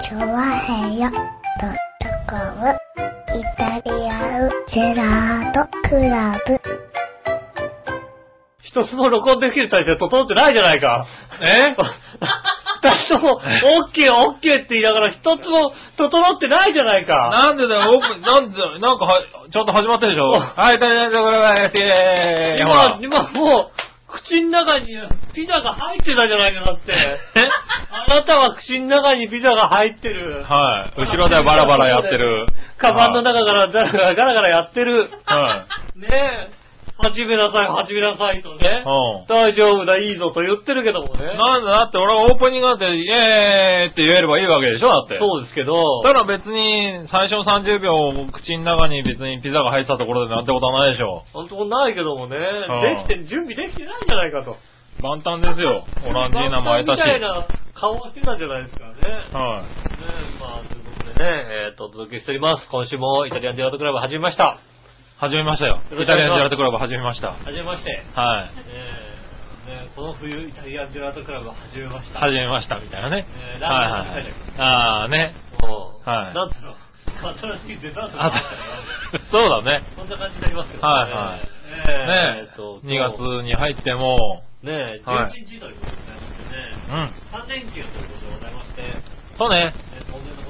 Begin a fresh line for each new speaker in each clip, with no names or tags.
チョワヘヨドットコム。イタリアンジェラートクラブ。
一つも録音できる体制整ってないじゃないか。
え？
二人とも、オッケーオッケーって言いながら一つも整ってないじゃないか。
なんでだよ、オープン、なんで、なんかは、ちゃんと始まってるでしょ。はい、大丈夫、大丈夫、イェーイ。
今、今もう、口の中にピザが入ってたじゃないかだって。あなたは口の中にピザが入ってる。
はい。後ろではバラバラやってる。
カバンの中からガラガラやってる。
は
ねえ。始めなさい、始めなさいとね。
うん
大丈夫だ、いいぞと言ってるけどもね。
なんだ、だって俺はオープニングだって、イェーイって言えればいいわけでしょだって。
そうですけど。
ただ別に、最初の30秒、口の中に別にピザが入ってたところでなんてことはないでしょ。
本当ないけどもね。
ん
できて、準備できてないんじゃないかと。
万端ですよ。オランジーナも会えたし。
みたいな顔をしてたじゃないですかね。ね
はい。
まあ、ということでね、えっと、お届けしております。今週もイタリアンジェラートクラブ始めました。
始めましたよ。イタリアンジェラートクラブ始めました。
始めまして。ね
はい。
えねこの冬イタリアンジェラートクラブ始めました。
始めましたみたいなね。
えー
はいはいは。ああね。
もう
はい
なんだろう。新しいデザートが
あ
あったら
そうだね。
そんな感じになりますけど
はいはい
えー
ね
えーっと、
2月に入っても、
ねえ、
はい
11日ということでございましてね、
うん。
3連休ということでございまして、
そうね。
ね当然の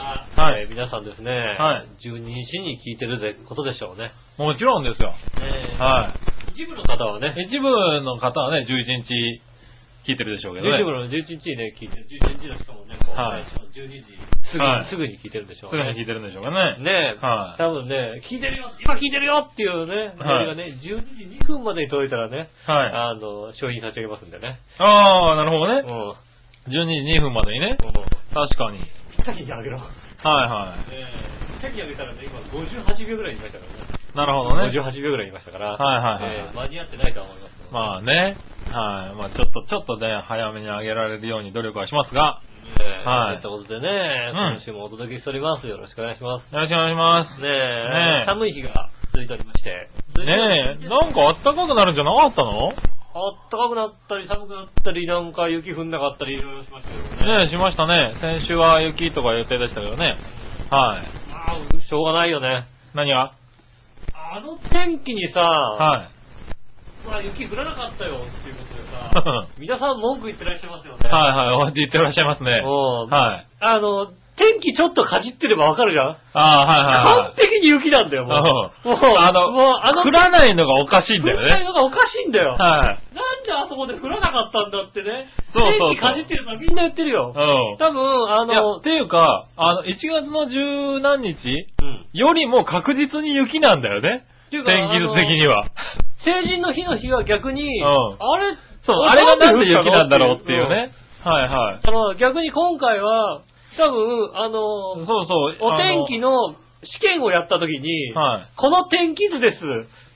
はい
えー皆さんですね、
はい
12日に聞いてるぜことでしょうね。
もちろんですよ。
ねえ
は
一部の方はね、
い。一部の方はね、11日聞いてるでしょうけどね。
一部の11日にね、聞いてる、11日のしかもね、こう、
はい
12時すぐに、
はい
すぐに聞いてるんでしょう
すぐに聞いてるんでしょうかね。
ねえ、
はい
多分ね、聞いてるよ今聞いてるよっていうね、メールがね、12時2分までに届いたらね、
はい。
あの、商品差し上げますんでね。
ああ、なるほどね。
うん。
12時2分までにね。
うん
確かに。
ぴったりにあげろ。ね
はいは
え、ぴったりにあげたらね、今58秒ぐらい言いましたからね。
い。なるほどね。
58秒ぐらい言いましたから、
はいはいはい
えー間に合ってないとは思います。
まあね。はい。まあちょっと、ちょっとね、早めに上げられるように努力はしますが、
ねえ
はい
ということでね、
うん
今週もお届けしております。よろしくお願いします。
よろしくお願いします。
ねえ、
ねえ
寒い日が続いておりまして。
ねえ、なんかあったかくなるんじゃなかったの？
あったかくなったり寒くなったり、なんか雪降んなかったり、いろいろしましたけどね。
ねえ、しましたね。先週は雪とか予定でしたけどね。はい。
まあ、しょうがないよね。
何が？
あの天気にさ、
はい。
まあ雪降らなかったよっていうことでさ、皆さん文句言ってらっしゃいますよね。
はいはい、おって言ってらっしゃいますね。
うん
はい。
あの、天気ちょっとかじってればわかるじゃん
ああ、はいはいはい。
完璧に雪なんだよ、もう。
うん
もう、
あの、
もう、あの、
降らないのがおかしいんだよ
降らない
ね。
のがおかしいんだよ。
はい。
なんであそこで降らなかったんだってね。
そうそう
天気かじってるのはみんな言ってるよ。
うん。
多分、あの
っ、ていうか、あの、1月の十何日
うん。
よりも確実に雪なんだよね。天気図的には。
成人の日の日は逆に、
ん
あれ、
そう、あれがなんで雪なんだろうっていうね。はいはい。
あの、逆に今回は、多分、あの、
そうそう。
お天気
の、
の試験をやった時に、
はい。
この天気図です。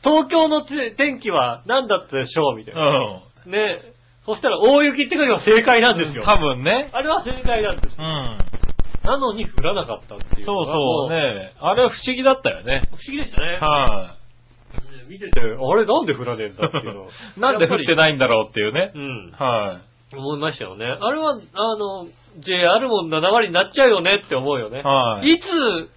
東京のて天気は何だったでしょうみたいな。
うん。
ね。そしたら大雪って書けば正解なんですよ。
多分ね。
あれは正解なんです
う。ん。
なのに降らなかったっていう
そう。そうね。あれは不思議だったよね。
不思議でしたね。
は
ね見てて、あれなんで降らねえんだっていうの。
い。なんで降って
い
ないんだろうっていうね
う。ん。
は
思いましたよね。あれは、あの、JR も7割になっちゃうよねって思うよね。
い。はい。
いつ、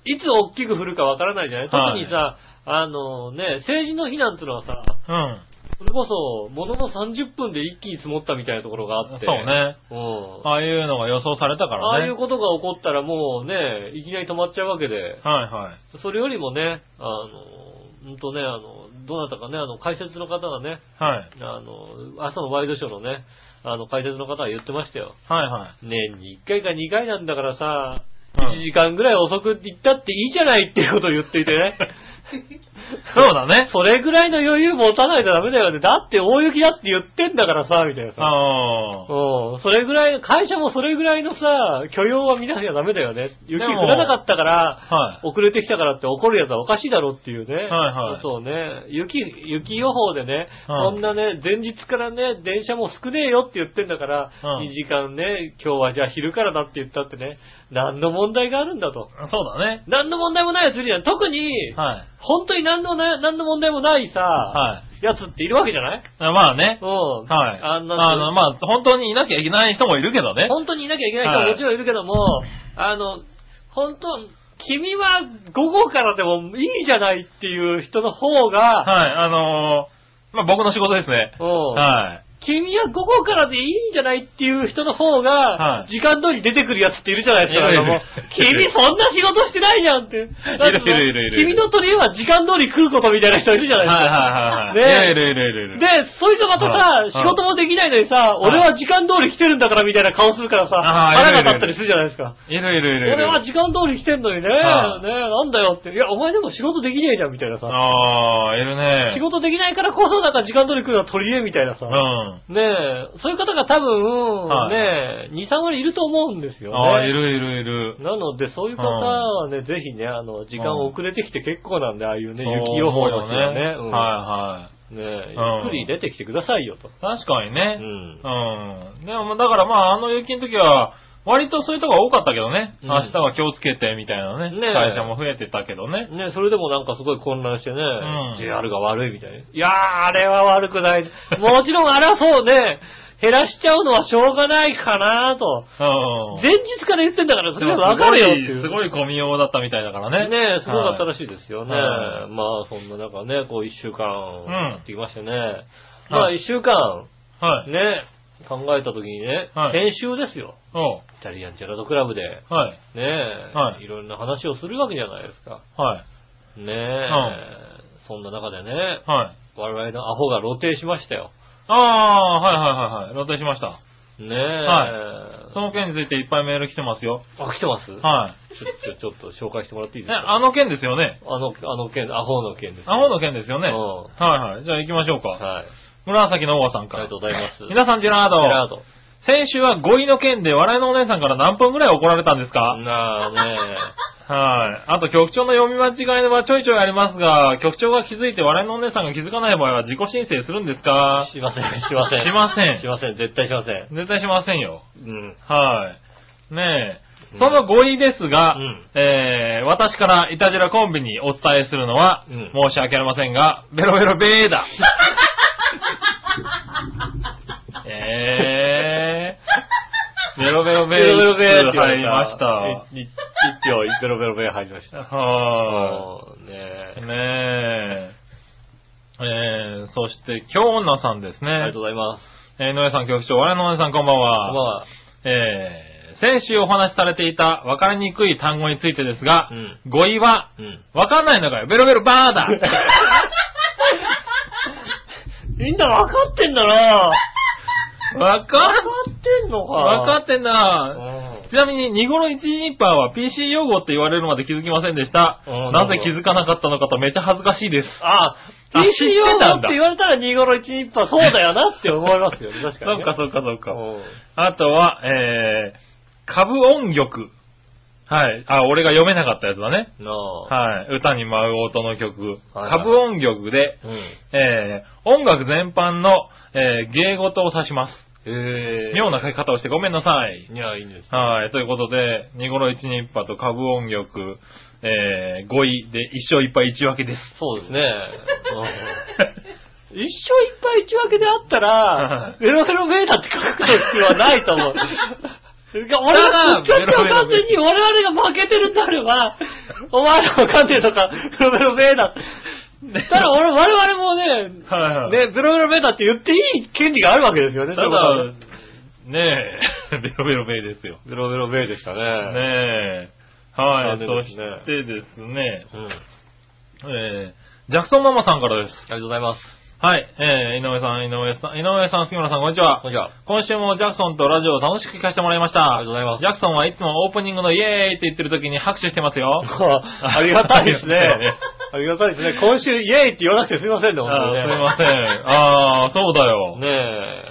いつ大きく降るかわからないじゃない？特
はい
にさ、あのね、成人の日なんてのはさ、
うん。
それこそ、ものの30分で一気に積もったみたいなところがあって。
そうね。
うん。
ああいうのが予想されたからね。
ああいうことが起こったらもうね、いきなり止まっちゃうわけで、
はいはい。
それよりもね、あの、うんとね、あの、どうなったかね、あの、解説の方がね、
はい。
あの、朝のワイドショーのね、あの、解説の方が言ってましたよ。
はいはい。
年に1回か2回なんだからさ、
うん
1時間ぐらい遅く行ったっていいじゃないっていうことを言っていてね。
そうだね。
それぐらいの余裕持たないとダメだよね。だって大雪だって言ってんだからさ、みたいなさ。
あ
うん。それぐらい、会社もそれぐらいのさ、許容は見なきゃダメだよね。雪降らなかったから、
あ。はい。
遅れてきたからって怒るやつはおかしいだろっていうね。
はいはい
そうね。雪、雪予報でね、
はい
そんなね、前日からね、電車も少ねえよって言ってんだから、
うん
2時間ね、今日はじゃあ昼からだって言ったってね、何の問題があるんだと。
そうだね。
何の問題もないやついるじゃん。特に、
はい。
本当に何のな、何の問題もないさ、
は
やつっているわけじゃない？
あまあね。
うん。
はい。
あんな、
あの、まあ、本当にいなきゃいけない人もいるけどね。
本当にいなきゃいけない人ももちろんいるけども、あの、本当、君は午後からでもいいじゃないっていう人の方が、
はい、あのーまあ、僕の仕事ですね。
うん
はい。
君は午後からでいいんじゃないっていう人の方が
は、い
時間通り出てくるやつっているじゃないですか。
いるい
君そんな仕事してないじゃんって。
いるいるいるいる
君の取り柄は時間通り来ることみたいな人いるじゃないですか。
はいはいはいはい。
ね
いるいるいるいるいる。
で、そいつまたさ、
はい
仕事もできないのにさ、俺は時間通り来てるんだからみたいな顔するからさ、腹が立ったりするじゃないですか。
いるいるいる。
俺は時間通り来てんのにね、
はい
ねなんだよって。いや、お前でも仕事できねえじゃんみたいなさ。
ああ、いるね。
仕事できないからこそなんか時間通り来るのは取り柄みたいなさ。
うん。
ねえ、そういう方が多分、
はい
ねえ、2、3割いると思うんですよね。
ああ、いるいるいる。
なので、そういう方はね、ぜひね、あの、時間遅れてきて結構なんで、ああいうね、
そう
雪予報のね。
ね。
うん
はいはい。
ねえ、
うん
ゆっくり出てきてくださいよと。
確かに
う
ね。
ん。
うん。でも、だからまあ、あの雪の時は、割とそういうとこが多かったけどね。
うん
明日は気をつけて、みたいなね。
ねえ
会社も増えてたけどね。
ねそれでもなんかすごい混乱してね、
ん
JR が悪いみたいな。いやー、あれは悪くない。もちろんあれはそうね、減らしちゃうのはしょうがないかなと。
うん。
前日から言ってんだから、それはわかるよっていう。
すごい、すごい混みようだったみたいだからね。
ねえ、すごかった
はい
らしいですよね。
はい
まあ、そんな中ね、こう一週間、
ん
やってきましてね。まあ一週間、
はい。
ね、考えた時にね、
はい
先週ですよ。イタリアンジェラートクラブで、
はい。
ねえ、
はい
いろんな話をするわけじゃないですか。
はい。
ねえ、そんな中でね、
はい。
我々のアホが露呈しましたよ。
ああ、はいはいはいはい。露呈しました。
ねえ、
はその件についていっぱいメール来てますよ。
あ、来てます？
はい。
ちょ、ちょ、ちょっと紹介してもらっていいで
え、
すか？
あの件ですよね。
あの、あの件、アホの件です。
アホの件ですよね。
うん
はいはい。じゃあ行きましょうか。
はい。
紫のおばさんから。
ありがとうございます。
皆さん、ジェラード。
ジェラード。
先週は語彙の件で笑いのお姉さんから何分くらい怒られたんですか、
なあね
はい。あと局長の読み間違いはちょいちょいありますが、局長が気づいて笑いのお姉さんが気づかない場合は自己申請するんですか？
しません、しません。
しません
しません、絶対しません。
絶対しませんよ。
うん。
はい。ねえ。
うん
その語彙ですが、
うん
えー、私からイタジラコンビにお伝えするのは、
うん
申し訳ありませんが、ベロベロベーだ。えー、ベロベロベー
ベロベロ
入りました。
一票、ベロベロベロ入りました。
は
ね
い。ねえ。えー、そして、京女さんですね。
ありがとうございます。
えー、井上さん局長、我のお姉さんこんばんは。
こんばんは。
えー、先週お話しされていた分かりにくい単語についてですが、
うん
語彙は、
うん。
分かんないのかよ。ベロベロバーだ
みんな分かってんだな
分か
ってんのか
分かってん
う
な。
ん
ちなみに、ニゴロ1ニッパーは PC 用語って言われるまで気づきませんでした。
うん
なぜ気づかなかったのかとめっちゃ恥ずかしいです。
あ、
あ
PC 用語って言われたら2頃1日パーそうだよなって思いますよね、確かに、ね。
そっかそっかそっか。
うん
あとは、えー、株音曲。はい。あ、俺が読めなかったやつだね。はい。歌に舞う音の曲。
はいはい
株音曲で、
うん。
えー、音楽全般の、えー、芸事を指します。
へえ。
妙な書き方をしてごめんなさい。
いや、いいんです。
はい。ということで、ニゴロ一ニッパと株音曲、えー、5位で一勝一敗一分けです。
そうですね。う ん一生いっぱい一分けであったら、ベロベロベータって書く必要はないと思う。俺が、ちょっと完全に我々が負けてるんであれば、お前らわかんねえとか、ベロベロベータ。ただ俺、我々もね、
はい。はい。
ね、ベロベロベータって言ってい。い。権利があるわけですよね。
ただ、ねえ、ベロベロベイですよ。
ベロベロベーでしたね。
ねえ。はい。そし
残念ですね
てですね、
うん。
えー、ジャクソンママさんからです。
ありがとうございます。
はい。えー、井上さん、井上さん、井上さん、杉村さん、こんにちは
こん。にちは。
今週もジャクソンとラジオを楽しく聞かせてもらいました。
ありがとうございます
ジャクソンはいつもオープニングのイエーイって言ってる時に拍手してますよ。
ありがたいですね
ありがたい
ですね。今週イエーイって言わなくてすいませんね、本当にね。
すいません。あー、そうだよ。
ね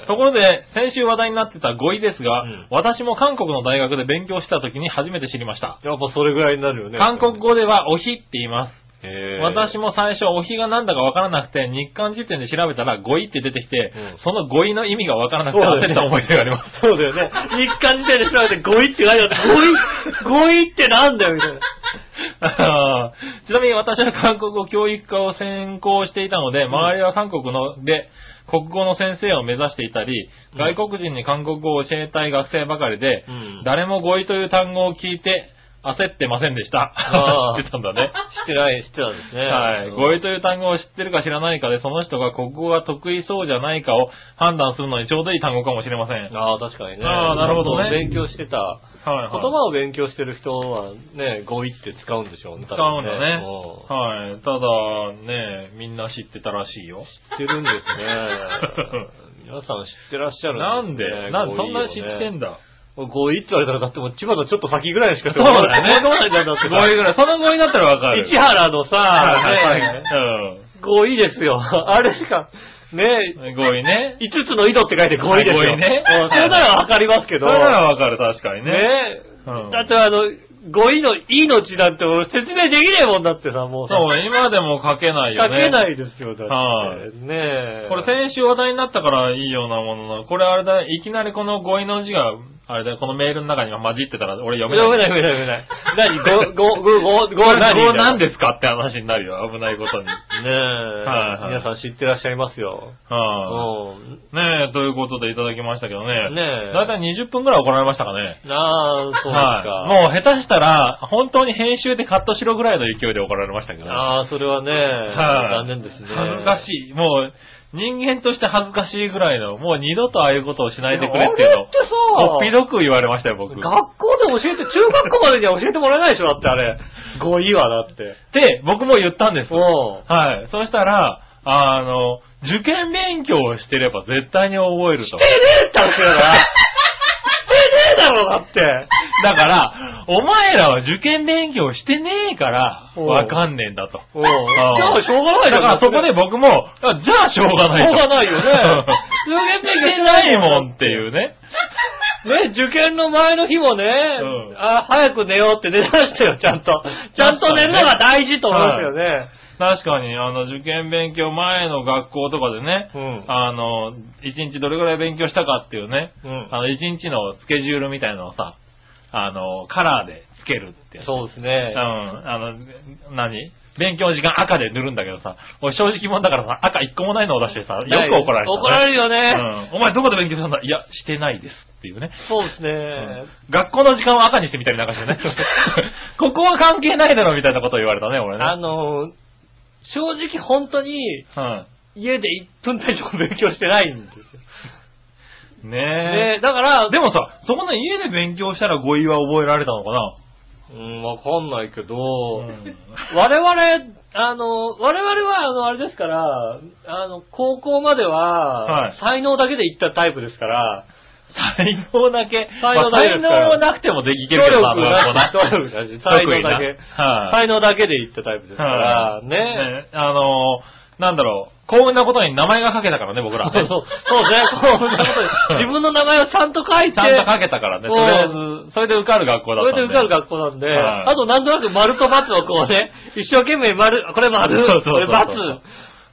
え。
ところで、先週話題になってた語彙ですが、
うん
私も韓国の大学で勉強した時に初めて知りました。
やっぱそれぐらいになるよね。
韓国語ではおひって言います。私も最初おひがなんだかわからなくて、日韓辞典で調べたら語彙って出てきて、
うん。
その語彙の意味がわからなくて焦った思い出があります。
そうだよね。日韓時点で調べて語彙って書いてあって、語彙、語彙ってなんだよ、みたいな。
あ ーちなみに私は韓国語教育科を専攻していたので、周りは韓国ので、国語の先生を目指していたり、
うん。
外国人に韓国語を教えたい学生ばかりで、
うん。
誰も語彙という単語を聞いて焦ってませんでした。知ってたんだね。
知ってない、知ってたんですね。
はい。
うん
語彙という単語を知ってるか知らないかで、その人が国語が得意そうじゃないかを判断するのにちょうどいい単語かもしれません。
ああ、確かにね。
あーなるほどね
勉強してた。
はいはい
言葉を勉強してる人はね、語彙って使うんでしょうね。
使うんだね。
多
はい。ただ、ね、みんな知ってたらしいよ。
知ってるんですね。皆さん知ってらっしゃる
なん
んですね。
で？なんでそんな知ってん
だ？
だ。
語彙って言われたら、だってもう千葉のちょっと先ぐらいしか
そうだよね。
わかんないんだって
語彙ぐらい。その語彙だったらわかる。
市原のさ、
はい
ね
はい
語彙ですよ。あれしか、ね、
うん。語彙ね。
5つの井戸って書いて語彙ですよ。
語彙ね
うんそれならわかりますけど。
それならわかる、確かにね。
ね
うん
だってあの、語彙の命なんて俺説明できねえもんだってさ、もうさ。
そう、今でも書けないよね。
書けないですよ、だって。
はい
ねえ。
これ先週話題になったからいいようなものの、これあれだ、いきなりこの語彙の字が、あれだよ、このメールの中に混じってたら俺読めない。
読めない読めない読めない。何？ご、ご、ご、ご、ご、何？
語何ですかって話になるよ、危ないことに。
ねえ。
はい
皆さん知ってらっしゃいますよ。
は
うん。
い、ねえ、ということでいただきましたけどね。
ねえ
だいたい20分くらい怒られましたかね。
ああ、そうですか。
はい。もう下手したら、本当に編集でカットしろぐらいの勢いで怒られましたけどね。
ああ、それはね、
はい
残念ですね。
恥ずかしい。もう、人間として恥ずかしいぐらいの、もう二度とああいうことをしないでくれっていうの
ってさ
こっぴどく言われましたよ、僕。
学校で教えて、中学校までには教えてもらえないでしょ、だってあれ。語彙はだって。
で、僕も言ったんです。
うん。
はい。そしたら、あの、受験勉強をしてれば絶対に覚えると。
してねえって話だな。だろ、だって。
だから、お前らは受験勉強してねえから、
うん
わかんねえんだと。
うん。じゃあ、しょうがない
だからそこで僕も、あじゃあしょうがないと。
しょうがないよね
受験勉強してないもんっていうね。
ね、受験の前の日もね、
うん
あ早く寝ようって寝だしたよ、ちゃんと。ちゃんと寝るのが大事と思いますよね。
確かに、あの、受験勉強前の学校とかでね、
うん
あの、一日どれぐらい勉強したかっていうね、
うん
あの、一日のスケジュールみたいなのをさ、あの、カラーでつけるって
そうですね
うん。。あの、何？勉強時間赤で塗るんだけどさ、俺正直者だからさ、赤一個もないのを出してさ、よく怒られた、
怒られるよね。
うん。お前どこで勉強したんだ？いや、してないですっていうね。
そうですね。
うん学校の時間を赤にしてみたりなんかしてね。ここは関係ないだろみたいなことを言われたね、俺ね。
あの、正直本当に
はい。
家で1分以上勉強してないんですよ。
ね
ね
え。
だから、
でもさ、そこの家で勉強したら語彙は覚えられたのかな？
うん、わかんないけど、
うん
我々、あの、我々は、あの、あれですから、あの、高校までは、
はい
才能だけで行ったタイプですから、
才能だけ。
才能だけ
まあ才能なくてもできるけどな、
力なし、
学校な
努力なし、才能だけ。
はい。
才能だけで行ったタイプですから、
はい
ね。
ねあのーなんだろう、幸運なことに名前が書けたからね、僕らね。
そうそうそうね。こうなことで 自分の名前をちゃんと書いて、
ちゃんと書けたからね。とりあえず、それで受かる学校だった。
それで受かる学校なんで、
はい
あとなんとなく丸と×をこうね、一生懸命丸、これ丸、
そうそうそうそう
これ×。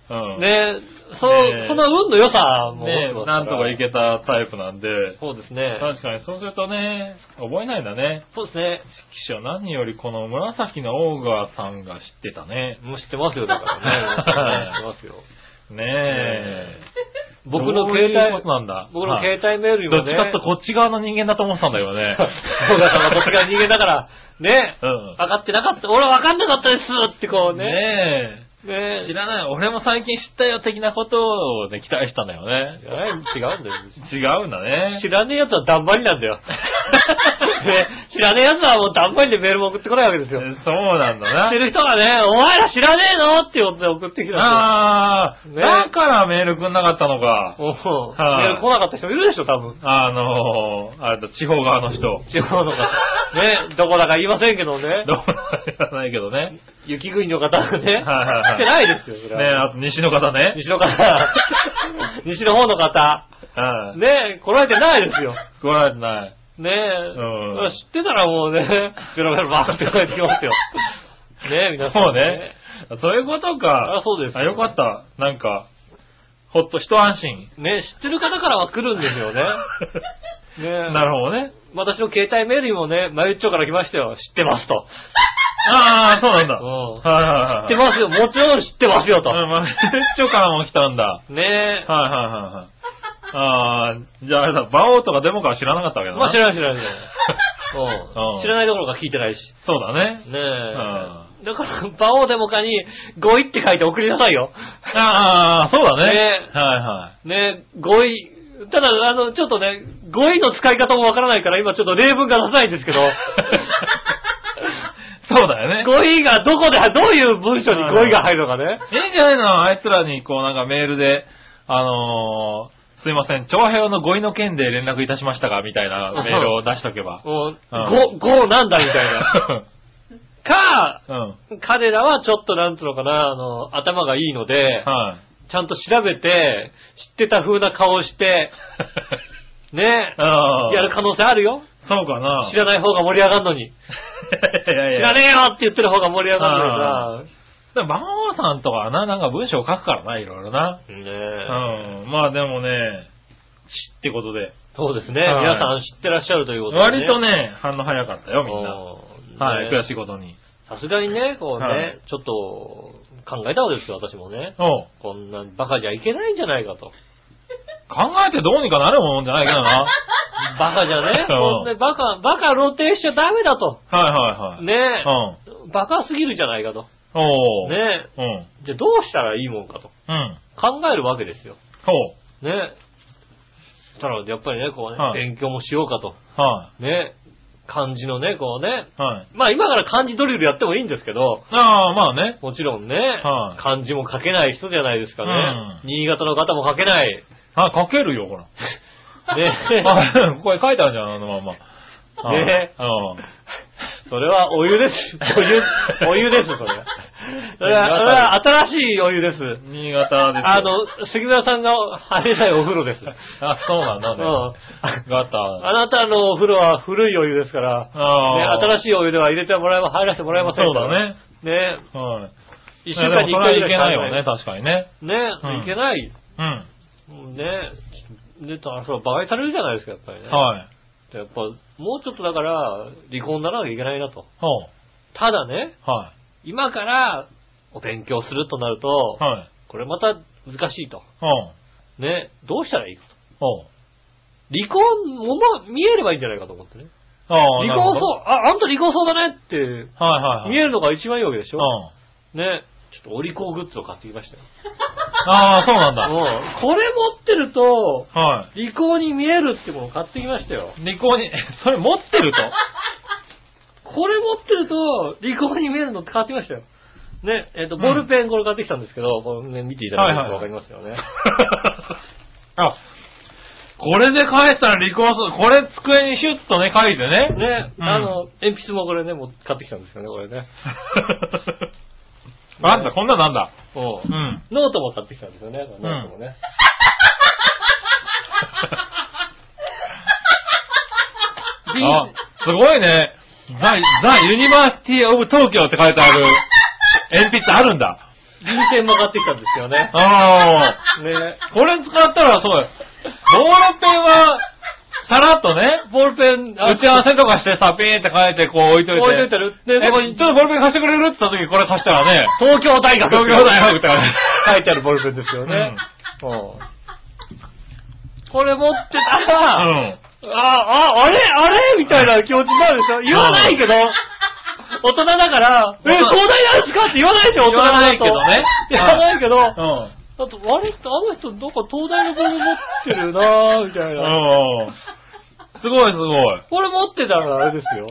うん。
ねそ
ね
う、その運の良さも
ねなんとかいけたタイプなんで。
そうですね。
確かに、そうするとね、覚えないんだね。
そうですね。
記者何よりこの紫のオーガーさんが知ってたね。
もう知ってますよ、だからね。知ってますよ。
ねえ。
僕の携帯
と、なんだ？
僕の
はい
携帯メールにもね。
どっちかとこっち側の人間だと思ってたんだよね。
そうだから、こっちが人間だから、ね、
うん。
分かってなかった。俺は分かんなかったですってこうね。
ね
ね
え。知らない。俺も最近知ったよ的なことをね、期待したんだよね。
違うんだよ。
違うんだね。
知らねえ奴はだんまりなんだよ。ね知らねえ奴はもうだんまりでメールも送ってこないわけですよ。
そうなんだな
知って。る人がね、お前ら知らねえのってことで送ってきた。
ああ、
ね
だからメールくんなかったのか。
おう
はい
メール来なかった人いるでしょ、多分。
あのー、あれだ、地方側の人。
地方の方。ね、どこだか言いませんけどね。
どうも言わないけどね。
雪国の方がね、
はいはいはい
来てないですよ、それ
ね
は
あと西の方ね。
西の方。西の方の方。
はい。
ね来られてないですよ。
来られてない。
ね
うん
知ってたらもうね、ベロベロバーって帰ってきますよ。ね皆さん。
そうね。そういうことか。
あそうですよ
あ、よかった。なんか、ほっと一安心。
ね、知ってる方からは来るんですよね。ね
なるほどね。
私の携帯メールにもね、まゆっちょから来ましたよ。知ってますと。
ああ、そうなんだ。
うん
はいはいはい。
知ってますよ。もちろん知ってますよと。
うん、まあ、別所感も来たんだ。はい
ねえ。
はいはいはい。ああ、じゃああれだ、馬王とかデモかは知らなかったわけだな。
まあ知らない知らない知らない。
うん
うん。知らないどころか聞いてないし。
そうだね。
ねえ。だから、馬王デモカに、語彙って書いて送りなさいよ。
ああ、そうだね。
ね
はいはい。
ねえ、語彙。ただ、あの、ちょっとね、語彙の使い方もわからないから、今ちょっと例文が出さないんですけど、
そうだよね。
語彙がどこで、どういう文章に語彙が入るのかね。
いいんじゃないのあいつらに、こうなんかメールで、あのー、すいません、長平の語彙の件で連絡いたしましたが、みたいなメールを出しとけば。
もう、
うん
語、語なんだみたいな。か、
うん。
彼らはちょっとなんつうのかな、あの、頭がいいので、
はい。
ちゃんと調べて、知ってた風な顔をして、ね。やる可能性あるよ。
そうかな。
知らない方が盛り上がるのに。
いやいや
知らねえよって言ってる方が盛り上がるのに
でも、馬王さんとかはな、なんか文章を書くからな、いろいろな。
さ。ね
う
え。
ん。まあでもね、知ってことで。
そうですね。
はい
皆さん知ってらっしゃるということで、
割とね、反応早かったよ、みんな。
うん
はい、
ね
悔しいことに。
さすがにね、こうね、
はい
ちょっと考えたわけですよ、私もね。
おう
こんなバカじゃいけないんじゃないかと。
考えてどうにかなるもんじゃないけどな。は い
バカじゃね、バカ、バカ露呈しちゃダメだと。
はいはい。
ね
うん。
バカすぎるじゃないかと。
おう。
ね
うん。
じゃあどうしたらいいもんかと。
うん。
考えるわけですよ。
ほう。
ねそしたらやっぱりね、こうね、
はい
勉強もしようかと。
は
ね漢字のね、こうね。
い。はい。
まあ今から漢字ドリルやってもいいんですけど、
ああ、まあね。
もちろんね、
はい
漢字も書けない人じゃないですかね。
うん
新潟の方も書けない。
あ、書けるよ、ほら。
ね
あこれ書いてあるじゃん、あのまんま。はい
ね
うん。
それはお湯です。お湯、お湯です、それ。それは、それは新しいお湯です。
新潟ですよ。
あの、杉村さんが入れないお風呂です。
あ、そうなんだね。
うん
ガタ。
あなたのお風呂は古いお湯ですから、
あ
ね、新しいお湯では入れてもらえま、入らせてもらえません
そうだね。
ね。
はい。
一週間に一回い
けないよね、
ね。
確かにね。うん
いけない。
うん。
ね。で、あそう、馬鹿にされるじゃないですか、やっぱりね。
はい。
やっぱ、もうちょっとだから、離婚にならなきゃいけないなと。ただね、
は
今からお勉強するとなると、
い。はい。
これまた難しいと。ね。どうしたらいいかと。離婚もま、見えればいいんじゃないかと思ってね。離婚そうあ、あんた離婚そうだねって、
はいはいはい。
見えるのが一番いいわけでしょ。
うん。
ね。ちょっとお利口グッズを買ってきましたよ。
ああ、そうなんだ。
うん。これ持ってると、
は
利口に見えるってものを買ってきましたよ。
い。利口に、それ持ってると？
これ持ってると、利口に見えるのって買ってきましたよ。ね、えっ、と、ボールペンこれ買ってきたんですけど、これね、見ていただけるとわかりますよね。
あ、これで返したら離婚する。これ机にシュッとね、書いてね。
ね、
うん
あの、鉛筆もこれね、もう買ってきたんですよね、これね。
なんだ、こんななんだ。
うん
うん。
ノートも買ってきたんですよね、ノートもね。ビ
あ、すごいね。 The The University of 東京って書いてある鉛筆あるんだ。
便箋も買ってきたんですよね。
ああ。
ね。
これ使ったらそうよ。ボールペンは、さらっとね、
ボールペン、
打ち合わせとかしてさ、ピーって書いてこう置いといて。
置いといたら、
え、
で、そこに
ちょっとボールペン貸してくれる？って言った時これ貸したらね、
東京大学
東京大学って書いて
あるボールペンですよね。うん。これ持ってたら、
うん。
あ、あ、あれあれ？みたいな気持ちになるでしょ？言わないけど、大人だから、え、東大なんですか？って言わないでしょ大人だと。
言わないけどね。
言わないけど、
うん。
あと、あれあの人、どっか東大のボール持ってるなぁ、みたいな。
うん。すごいすごい。
これ持ってたらあれですよ。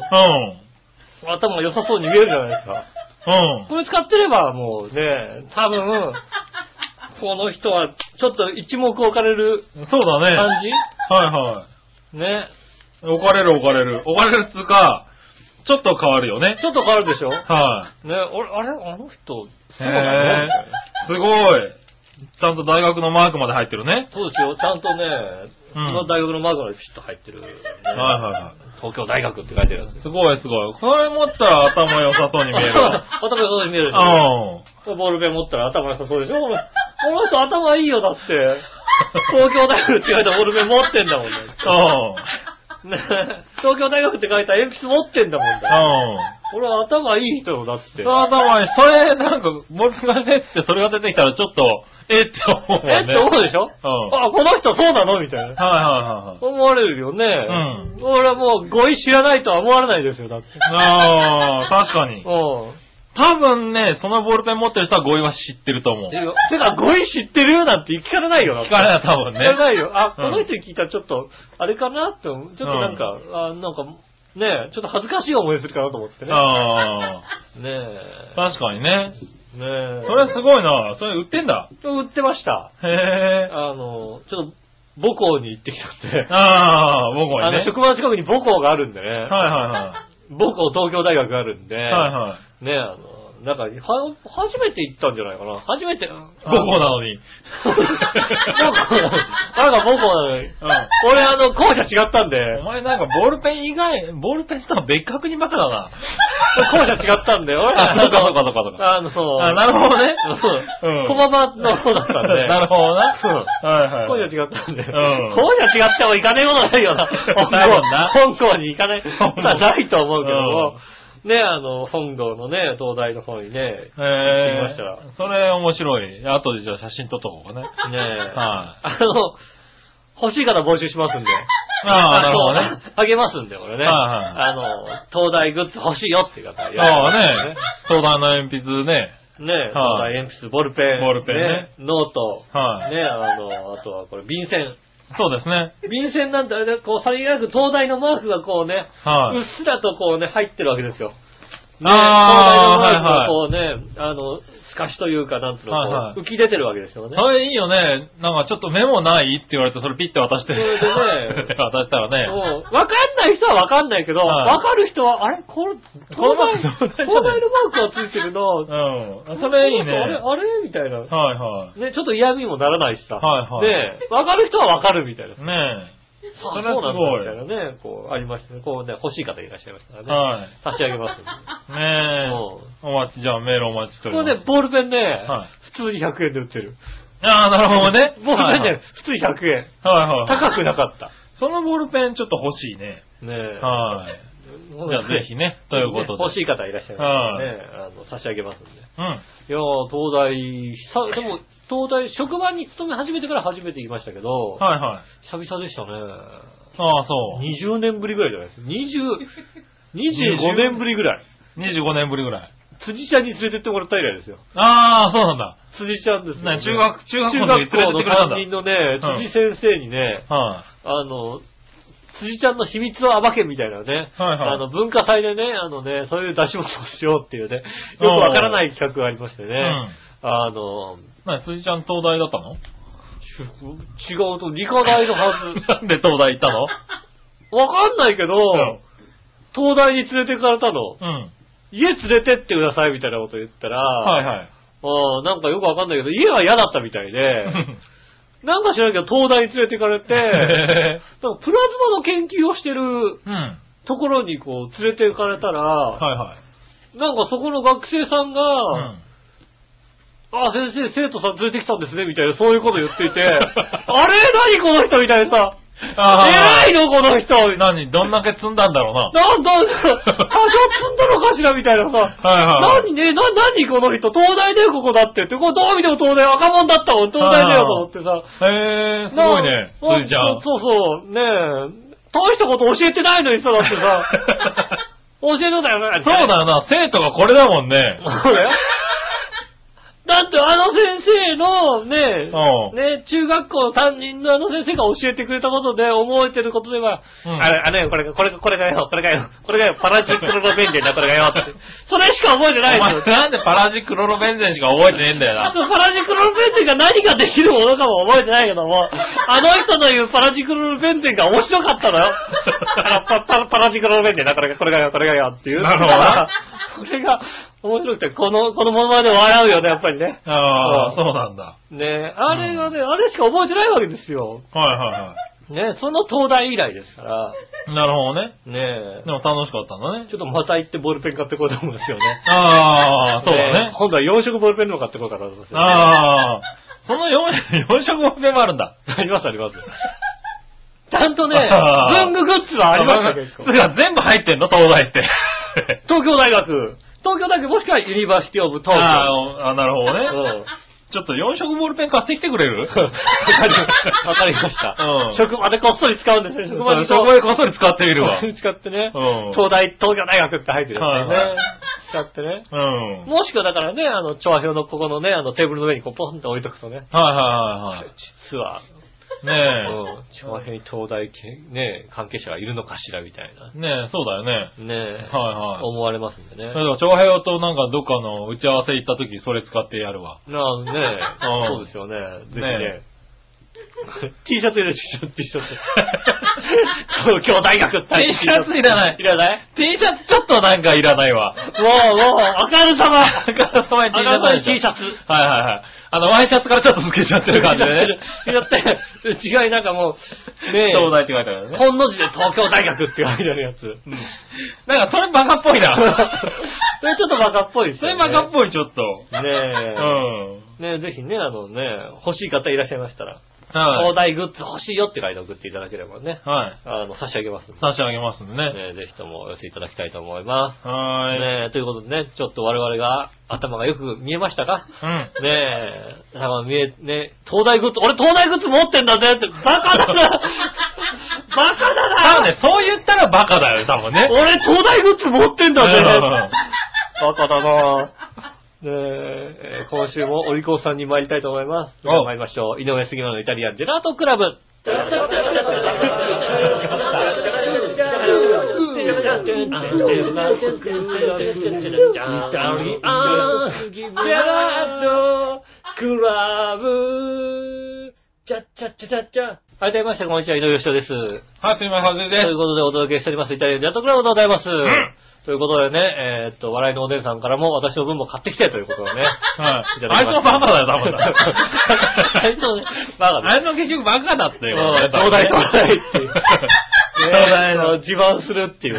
うん。
頭が良さそうに見えるじゃないですか。
うん。
これ使ってればもうね、多分、この人はちょっと一目置かれる
そうだね。
感
はいは
じね。
い。置かれる置かれる。置かれるっつうか、ちょっと変わるよね。
ちょっと変わるでしょ？ね、
は
俺、あれ？あの人、
い。
そうなのみたいな
すごい。ちゃんと大学のマークまで入ってるね。
そうですよ。ちゃんとね、
うん
その大学のマークまでピシッと入ってる、ね
はいはいは
東京大学って書いてるやつ
い。すごいすごい。これ持ったら頭良さそうに見えるわ。
頭良さそうに見えるでしょ。
う
ボールペン持ったら頭良さそうでしょこの人頭いいよ、だって。東京大学って書いたボールペン持ってんだもんね。
ん。うん。
ね東京大学って書いた鉛筆持ってんだもんだ。
うん。
俺は頭いい人よだって。
そう、頭に、それ、なんか、ボールペンがねって、それが出てきたらちょっと、えって思うもんね。
えって思うでしょ？
うん。
あ、この人そうなの？みたいな。
はいは
思われるよね。
う
俺はもう語彙知らないとは思われないですよ、だって。
いはい。ああ、確かに。
うん。
多分ね、そのボールペン持ってる人は語彙は知ってると思う。
てか、語彙知ってるなんて聞かれないよ、だって
聞かれない多分ね。
聞かれないよ。あ、
うん
この人に聞いたらちょっと、あれかなって思う。ちょっとなんか、あ、なんか、ねえ、ちょっと恥ずかしい思いするかなと思ってね。
あ
ねえ。
あ、確かにね。
ねえ。
それすごいな。それ売ってんだ。
売ってました。
へえ。
あの、ちょっと、母校に行ってきたんで。
ああ、僕はね。
あの、職場の近くに母校があるんでね。
はいは
母校東京大学があるんで。
いはい。はいはい。
ねえ、あの、なんか、は、初めて行ったんじゃないかな。初めて。
母校なのに。
母校なんか母校なのに。
うん。
俺、あの、校舎違ったんで、
お前なんかボールペン以外、ボールペンとは別格にバカだな。
校舎違ったんで、俺、
あそうかそうかそうかそうか
あの、そう。
あ、なるほどね。
そう。
うん
駒場の方だったんで。
なるほどな。
そう
はいはい。
校舎違ったんで。
うん
校舎違っても行かねえことないよな。
ないもんな
本校に行かない。ないと思うけども。ね、あの、本堂のね、東大の方にね、
え
行きました
ー、それ面白い。後でじゃあ写真撮っとこうかね。
ね
は
あの、欲しい方募集しますんで。
ああ、なるほどね。
あげますんで、俺ね。
はいはい
あの、東大グッズ欲しいよっていう方いらっしゃ
ああね。東大の鉛筆ね。
ね、
はい
東大鉛筆、ボールペン、
ボールペンね
ノート、
はい
ね、あの、あとはこれ、便箋。
そうですね。
便箋なんてあれで、こう、さりげなく東大のマークがこうね、
はいう
っすらとこうね、入ってるわけですよ。ね、東大のマークが
はい
こうね、あの、透かしというか、なんつうの、
はいはい
浮き出てるわけですよね。
それいいよね。なんかちょっとメモないって言われてそれピッて渡して。
それでね
渡したらね。
もうわかんない人はわかんないけど、
はい
わかる人は、あれ？これ、
この
東大、
マーク
東大のマークがついてるな
うん。それいいね。
あれ、あれ？みたいな。
はいは
ね、ちょっと嫌味もならないしさ。
はいはい
ねわかる人はわかるみたいな。
い。ね
あ
それはすごい
そうなんだみたいなね、こう、ありましたね。こうね、欲しい方いらっしゃいましたから
え。
ね。
はい。
差し上げますんで。
ねえ。
う
お待ち、じゃあメールお待ちしております。
これね、ボールペンね、
はい
普通に100円で売ってる。
ああ、なるほどね。
ボールペン
はい
ね、普通に100円。
はいはい。
高くなかった。
そのボールペンちょっと欲しいね。
ねえ。
はい。じゃあぜひね、ということで。
欲しい方いらっしゃいますからね、あの、差し上げますんで。
うん。
いやー東大、さ、でも、東大、職場に勤め始めてから初めて行きましたけど、
はいはい。
久々でしたね。
ああ、そう。
20年ぶりぐらいじゃないですか。20、25年ぶりぐらい。
25年ぶりぐらい。
辻ちゃんに連れてってもらった以来ですよ。
ああ、そうなんだ。
辻ちゃんですよ、
ね中学中学校
中
の時
学校の
連れてってくれたんだ
担任のね、辻先生にね、
は
あの、辻ちゃんの秘密を暴けみたいなね、
はいはい
あの、文化祭でね、あのね、そういう出し物をしようっていうね、よくわからない企画がありましてね、
うん
あの、
い。なに、辻ちゃん東大だったの？
違うと、理科大のはず。
なんで東大行ったの？
わかんないけど、
ん
東大に連れて行かれたの。
うん。
家連れてってくださいみたいなこと言ったら、
はいはい。
なんかよくわかんないけど、家は嫌だったみたいで、なんか知らないけど、東大に連れて行かれて、
へ
なんかプラズマの研究をしてる
うん。
ところにこう連れて行かれたら、
はいはい。
なんかそこの学生さんが、
うん。
あ、先生、生徒さん連れてきたんですね、みたいな、そういうこと言っていて、あれ？何この人みたいなさ、
あ
偉いのこの人。
何？どんだけ積んだんだろうな。
なんだ、多少積んだのかしらみたいなさ、
はいはい。
何？ね、な、何この人、東大だよ、ここだって。って、これどう見ても東大、若者だったもん、東大だよと思ってさ。
へえ、すごいね、
な
辻ちゃん。
そうそう、ねえ、大したこと教えてないのにさ、だってさ、教えてたよね。
そうだよな、生徒がこれだもんね。
そうだよ。だってあの先生のね、
うん
ね、中学校の担任のあの先生が教えてくれたことで覚えてることでは、
うん
あれ、あれ、これが、これが、これがよ、これがよ、これがよ、パラチクロロベンデンだ、これがよ、って。それしか覚えてないですよ。
前なんでパラジクロロベンゼンしか覚えてねえんだよな。
あとパラジクロロベンゼンが何ができるものかも覚えてないけども、あの人の言うパラジクロロベンゼンが面白かったのよ。あ のパパパラジクロロベンゼンだ、これが、これがよ、これがよっていう。
なるほど
れが面白くて、この、このままで笑うよね、やっぱりね。
ああ、
そう
そうなんだ。
ねえ、あれがね、あれしか覚えてないわけですよ。
はいはいは
ねえ、その東大以来ですから、
い。なるほどね。
ねえ
で、も楽しかったんだね。
ちょっとまた行ってボールペン買ってこようと思うんですよね。
ああ、そうだ
え
ね。
今度は4色ボールペンの買ってこようかなと思うんですよ、ね。
ああ、その4、4色もペンもあるんだ。
ありますあります。ちゃんとね、
あー
文具グッズはありました結構。
それが全部入ってんの？東大って。
東京大学。東京大学もしくは University of 東京。
あーあ、なるほどね。
うん
ちょっと4色ボールペン買ってきてくれる？
わかりわかりました。
うん
職場でこっそり使うんですよ。職場に
そこでこっそり使ってみるわ。
使ってね。
うん
東大、東京大学って入ってるやつね。
はいはい
使ってね。
うん。
もしくはだからね、あの、調和表のここのね、あの、テーブルの上にこうポンって置いとくとね。
はいはいはい
実は、
はい。ね
うん、調和表に東大系、ね、関係者がいるのかしらみたい
え。ねえ、そうだよね。
な。ね
はいはい
思われますんでね。
だから、長平となんかどっかの打ち合わせ行った時それ使ってやるわ。
なあね
うん
そうですよね。ぜひね
ね。
T シャツ入れて、T シャツ。東京大学って
T シャツいらない
いらない
？T シャツちょっとなんかいらないわ。
もう、もう、あかるさま。
あからさまに T シャツ
あからさまに T シャツ。
はいはいはい。あの、ワイシャツからちょっと透けちゃってる感じでね。
だって、違いなんかもう、ねえ、
東大って書いてあるよね。
本の字で東京大学って書いてあるやつ。
なんかそれバカっぽいな。
それちょっとバカっぽいです
そ。れバカっぽいちょっと。
ねえ。
うん。
ねえ、ぜひね、あのね、欲しい方いらっしゃいましたら、
はい
東。大グッズ欲しいよって書いて送っていただければね、
はい。
あの、差し上げますんで。
差し上げますんでね。
ね、ぜひともお寄せいただきたいと思います。
はーい。
ねということでね、ちょっと我々が頭がよく見えましたか？
うん。
ねえ、頭見え、ね、東大グッズ、俺東大グッズ持ってんだぜって、バカだな バカだな
多分ね、そう言ったらバカだよ、多分ね。
俺東大グッズ持ってんだぜ
うん
バカだなねええー今週もお利口さんに参りたいと思います。では
お
参りましょう。井上杉村のイタリアンジェラートクラブ。はい、どうもみなさん、こんにちは、井上義雄です。
はい、すみません、です
という。ことでお届けしております、イタリアンジェラートクラブでございます。ということでね、えーっと、笑いのお姉さんからも私の分も買ってきてということでね。
はい。
いただきました
あいつもバカだよ、多分。
あいつもね、バカだ
あいつも結局バカだってよ。
うん東大東大っていう。ね
東大の。
自慢するっていう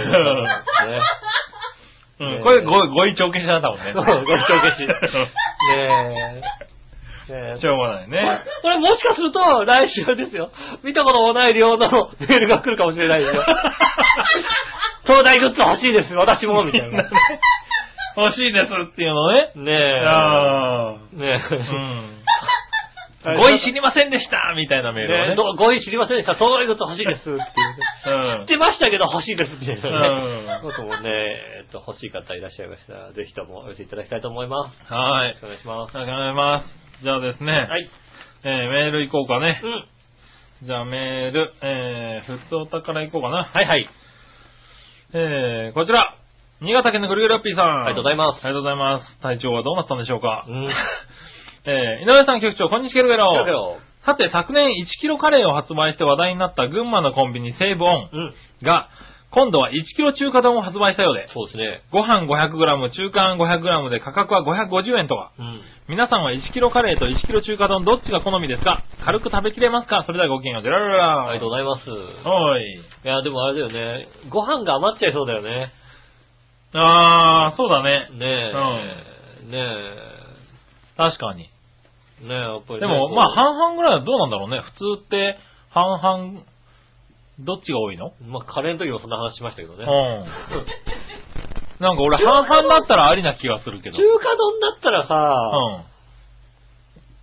うん、これご、ご意帳消しだったもんね。
そうご意帳消し ねえ。
しょうがないね。
これもしかすると、来週ですよ。見たこともない量のメールが来るかもしれないよ。東大グッズ欲しいです、私も、みたいな。
欲しいですっていうのね。
ねえ。
あ
ね
あ。う
え。
ん。
はい
ご意知りませんでしたみたいなメールをね。
ねどご意知りませんでした。東大グッズ欲しいですっていうね。
うん
知ってましたけど欲しいですっていうね。
うん
僕もね、えっと、欲しい方いらっしゃいましたら、ぜひともお寄せいただきたいと思います。
はい
よ。ろしくお願いします。
お願いします。じゃあですね。
はい。
えー、メール行こうかね
う。ん。
じゃあメール、えー、ふつおたから行こうかな。
はいはい。
えー、こちら。新潟県のぐるぐるラッピーさん。
ありがとうございます
ありがとうございます。体調はどうなったんでしょうか。
うん。
えー、井上さん局長、こんにちはケルベロ。さて、昨年1キロカレーを発売して話題になった群馬のコンビニ西武オン
うん。
が、今度は1キロ中華丼を発売したようで、
そうですね。
ご飯 500g、中間 500g で価格は550円とか。
うん。
皆さんは1キロカレーと1キロ中華丼どっちが好みですか？軽く食べきれますか？それではごきげんよう。ジェラララ
ありがとうございます。
おい。
いや、でもあれだよね。ご飯が余っちゃいそうだよね。
あー、そうだね。
ねえ。ね
確かに。
え。ねえ、やっぱりね、
でも、まあ、半々ぐらいはどうなんだろうね。普通って、半々、どっちが多いの？
まあ、カレーの時もそんな話しましたけどね。
うん。なんか俺半々だったらありな気がするけど。
中華丼だったらさ、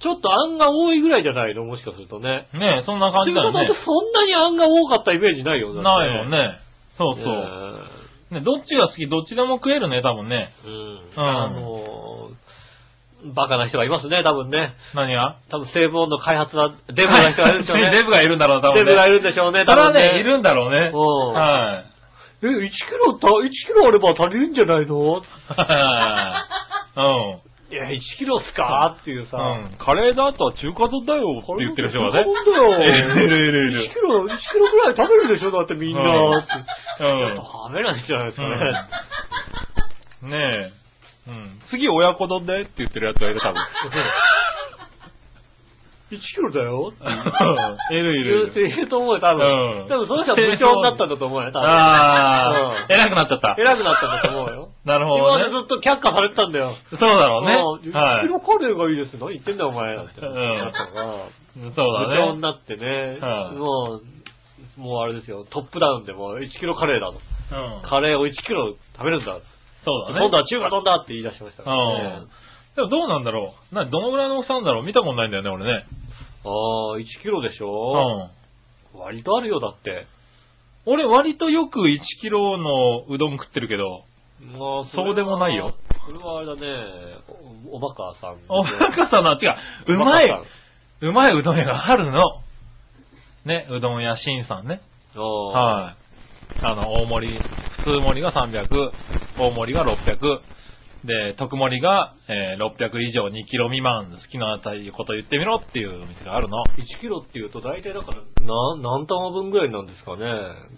ちょっとあんが多いぐらいじゃないの？もしかするとね。
うん。ねえ、そんな感じだよね
中華丼って。そんなにあんが多かったイメージないよね。
ないもんね。そう
ね。
そう。ね、どっちが好きどっちでも食えるね、多分ね。
うん。
うん
あのー、バカな人がいますね、多分ね。
何が？
多分セーブオンの開発はデブな人がいるんでしょうね。
デブがいるんだろう、多分ね。
デブがいるんでしょうね、
それは
多分
ね、いるんだろうね。
うん
はい。
え、1キロた、1キロあれば足りるんじゃないの？
うん。
いや、1キロっすか？っていうさ。
うん。カレーだと中華丼だよって言ってる人がね。
本当だよ。
いるいるいるい
1
る
キロ、1キロぐらい食べるでしょだってみんな。
うん
って
うん。
食べないじゃないですかね。
ねえ。うん。次親子丼でって言ってるやつがいる、多分。
1キロだよって
いるいるいる。
と思うよ、多分。
うん
多分その人は部長になったんだと思うよ、多分。
ああ、
うん
偉くなっちゃった。
偉くなったんだと思うよ。
なるほ
今まで
どね。
ずっと却下されてたんだよ。
そうだろうね。
うん1
は
キロカレーがいいです。何言ってんだお前なんて。
うん。そう
部長に
だね。
なってね、
はい
もう、もうあれですよ、トップダウンでもう1キロカレーだと。
うん。
カレーを1キロ食べるんだ。
そうだね。
今度は中華丼だって言い出しましたからね。
うん。でもどうなんだろう？な、どのぐらいの大きさなんだろう？見たことないんだよね、俺ね。
ああ、1キロでし
う
ょ
ん。
割とあるよ、だって。
俺割とよく1キロのうどん食ってるけど、
まあ
そうでもないよ。
それはあれだね、おおバカさん。
おバカさんの、違う、うまい、うまいうどん屋があるの。ね、うどん屋しんさんね。
い。
はい。あの、大盛り、普通盛りが300、大盛りが600、で、特盛りが、えー600以上2キロ未満、好きなこと言ってみろっていうお店があるの。
1キロっていうと大体だから、な、何玉分ぐらいなんですかね。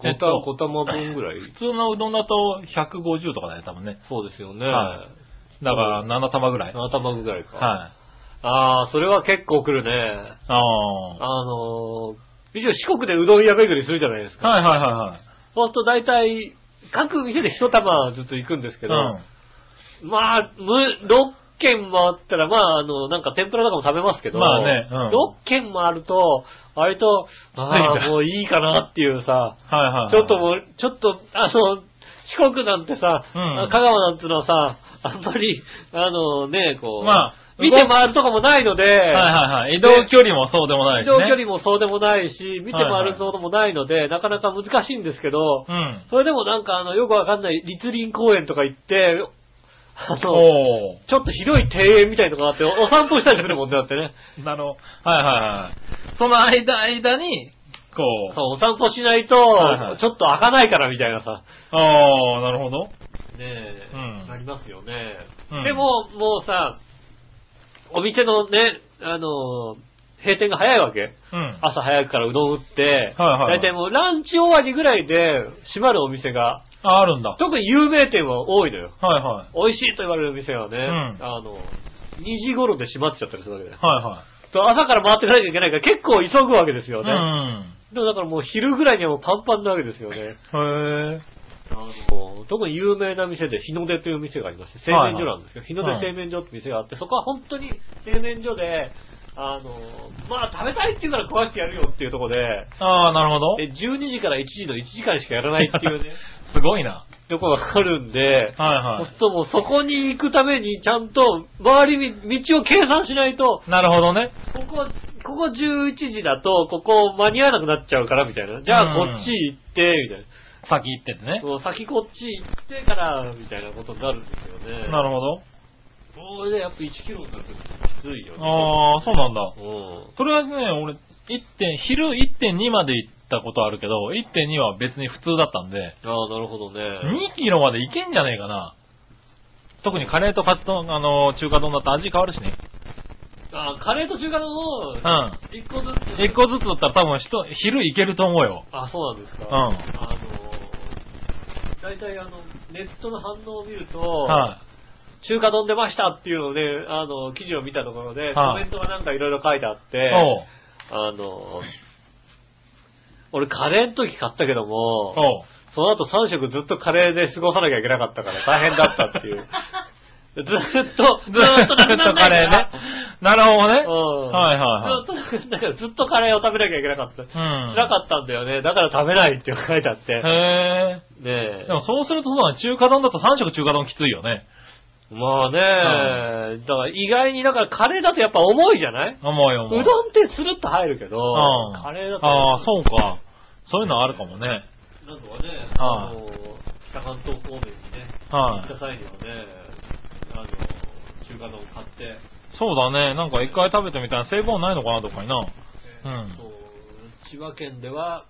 えっ
5
と
玉、5玉分ぐらい。
普通のうどんだと150とかだよ、多分ね。
そうですよね。
はだから7玉ぐらい。はい。
7玉分ぐらいか。
あ
ああ、それは結構来るね。
あー。
あのー、一応四国でうどん屋巡りするじゃないですか。
はいはいはいはい。
そうすると大体、各店で一玉ずつ行くんですけど、
うん。
まあ、む、6軒もあったら、まあ、あの、なんか天ぷらとかも食べますけど、
まあねうん
6軒もあると、割と、ああ、もういいかなっていうさ、
はいはいはい。
ちょっともう、ちょっと、あの、四国なんてさ、
うん
香川なんてのはさ、あんまり、あのね、こう、
まあ、
見て回るとこもないので、
はいはいはい。移動距離もそうでもないし、ね。
移動距離もそうでもないし、見て回るそうでもないので、なかなか難しいんですけど、
うん。
それでもなんかあの、よくわかんない立林公園とか行って、あの。ちょっと広い庭園みたいなとこがあって、おお散歩したりするもんね、だってね。
なるほど。はいはいはい。その間、間に、こう。
そう、お散歩しないと、
はいはい
ちょっと開かないからみたいなさ。
ああ、なるほど。
ねえ、
うん
なりますよね。
うん
でも、もうさ、お店のね、あの、閉店が早いわけ。
うん。
朝早くからうどん打って、
はいはいはい
大体もうランチ終わりぐらいで閉まるお店が、
あ、あるんだ。
特に有名店は多いのよ。
はいはい。
美味しいと言われる店はね、
ん
あの、2時頃で閉まっちゃったりするわけだよ。
はいは
と朝から回っていかなきゃいけないから結構急ぐわけですよ
い。
ね。
うん。
でもだからもう昼ぐらいにはもうパンパンなわけですよね。
へえ。
あの、特に有名な店で日の出という店がありまして、製麺所なんですけど、日の出製麺所って店があって、そこは本当に製麺所で、あの、まあ食べたいって言うから食わしてやるよっていうところで、
ああ、なるほど。
で12時から1時の1時間しかやらないっていうね、
すごいな。
ところがあるんで、
はいは
そうするともうそこに行くためにちゃんと周りみ道を計算しないと、
い。なるほどね。
ここ、ここ11時だと、ここ間に合わなくなっちゃうから、みたいな。じゃあ
うん
こっち行って、みたいな。
先行っててね。
そう先こっち行ってから、みたいなことになるんですよね。
なるほど。
これでやっぱ1キロになるときついよね。
ああ、そうなんだ。
うん。
とりあえずね、俺、1点、昼1.2まで行ったことあるけど、1.2は別に普通だったんで、
ああ、なるほどね。
2キロまで行けんじゃねえかな。特にカレーとカツ丼、あの、中華丼だと味変わるしね。
あカレーと中華丼を
うん。
1個ずつ。
1個ずつだったら多分人、昼行けると思うよ。
あ、そうなんですか。
うん
あの、大体あの、ネットの反応を見ると、
は
中華丼出ましたっていうのをね、あの、記事を見たところで、
はい
コメントがなんかいろいろ書いてあっ
い。
て。あの、俺カレーの時買ったけども。その後3食ずっとカレーで過ごさなきゃいけなかったから大変だったっていう。ずっと、ずっとなくならない
カレーね。なるほどね。
うん。
はいはいはい
ずっとなくだからずっとカレーを食べなきゃいけなかった。
うん。
辛かったんだよね。だから食べないって書いてあって。
へ
ね
え。
え
で。もそうするとそうだね、中華丼だと3食中華丼きついよね。
まあね、だから意外に、だからカレーだとやっぱ重いじゃない？
思うよ、思う。
うどんってスルッと入るけど、
うん。
カレーだと、
ああ、そうか。そういうのあるかもね。
なんとかね、
はい
あの、北関東方面にね、行
はい
った際にはね、あの、中華丼買って、
そうだね。なんか一回食べてみたら、成分ないのかな、どっかにな。うん
そう千葉県では、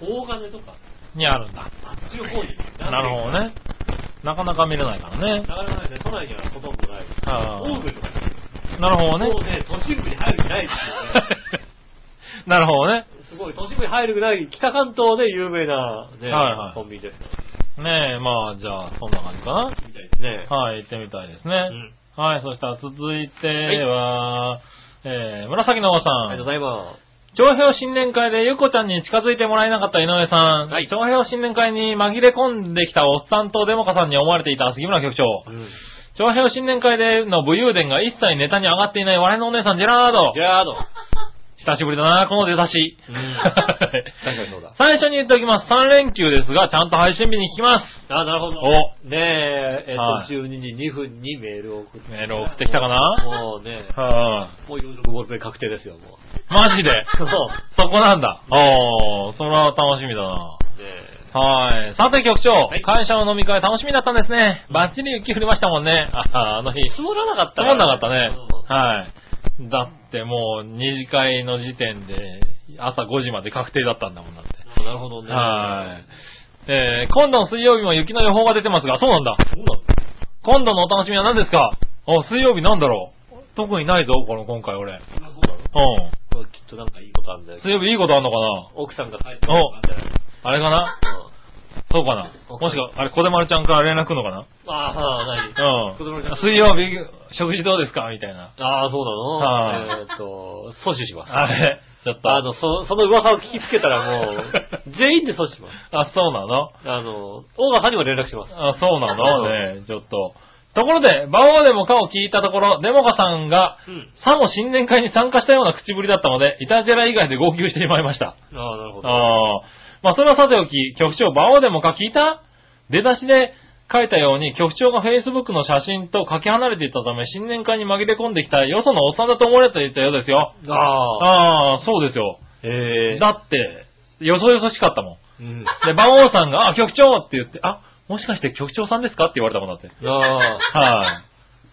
東金とか、
にあるんだ。
あっちの方に。
なるほどね。なかなか見れないからね。
なかなかないね、都内にはほとんどない。
あー
オーブンとか
なるほどね。
もうね、都心部に入る気ないですよね。
なるほどね。
すごい、都心部に入る気ない、北関東で有名な、ね、
はいはい
コンビニです。
ねえ、まあ、じゃあ、そんな感じかな。
みたいですね。
はい、行ってみたいですね。
うん
はい、そしたら続いては、えー、紫のおばさん。
ありがとうございます。
長平新年会でゆこちゃんに近づいてもらえなかった井上さん。
はい
長平新年会に紛れ込んできたおっさんとデモカさんに思われていた杉村局長。
うん。
長平新年会での武勇伝が一切ネタに上がっていない我のお姉さんジェラード。
ジェラード。
久しぶりだな、この出だし。
うん確かにそうだ。
最初に言っておきます。3連休ですが、ちゃんと配信日に聞きます。
あ、なるほど。
お
ねえ、えっ、
はい
と、12時2分にメールを送って。
メールを送ってきたかな？
もうね、
は
もう46ゴールペン確定ですよ、もう。
い、マジで？
そう。
そこなんだ。おー、それは楽しみだな。
ね
はい。さて局長、
はい
会社の飲み会楽しみだったんですね。バッチリ雪降りましたもんね。ああの日。
積もらなかった
つまんなかったね。
うん
はい。だってもう、二次会の時点で、朝5時まで確定だったんだもんだって。
なるほどね。
はい。えー、今度の水曜日も雪の予報が出てますが、そうなんだ。
そうなんだ
今度のお楽しみは何ですか？お、水曜日なんだろう？特にないぞ、この今回俺。うん。
そうなの？これきっとなんかいいことあるんだよ。
水曜日いいことあんのかな？
奥さんが帰ってくるんじゃない
あれかな？そうかな？
うん
もしか、あれ、小出丸ちゃんから連絡来るのかな？
ああ、はあ、何
うん
子供ちゃん。
水曜日、食事どうですか？みたいな。
ああ、そうなの？
はい
えーっと、阻止します。
あれちょっと。
あの、そ、その噂を聞きつけたらもう、全員で阻止します。
あ、そうなの？
あの、大川さんにも連絡します。
あ、そうなの？ね、ちょっと。ところで、馬王でもかを聞いたところ、デモカさんが、
うん。
さも新年会に参加したような口ぶりだったので、イタジェラ以外で号泣してしまいました。
ああ、なるほど。
ああ。まあ、それはさておき、局長、馬王でもか聞いた？出だしで書いたように、局長が Facebook の写真とかけ離れていたため、新年会に紛れ込んできたよそのおっさんだと思われていたようですよ。
ああ。
ああ、そうですよ。
ええ。
だって、よそよそしかったもん。
うん。
で、馬王さんが、あ、局長って言って、あ、もしかして局長さんですかって言われたもんだって。
ああ。
はい。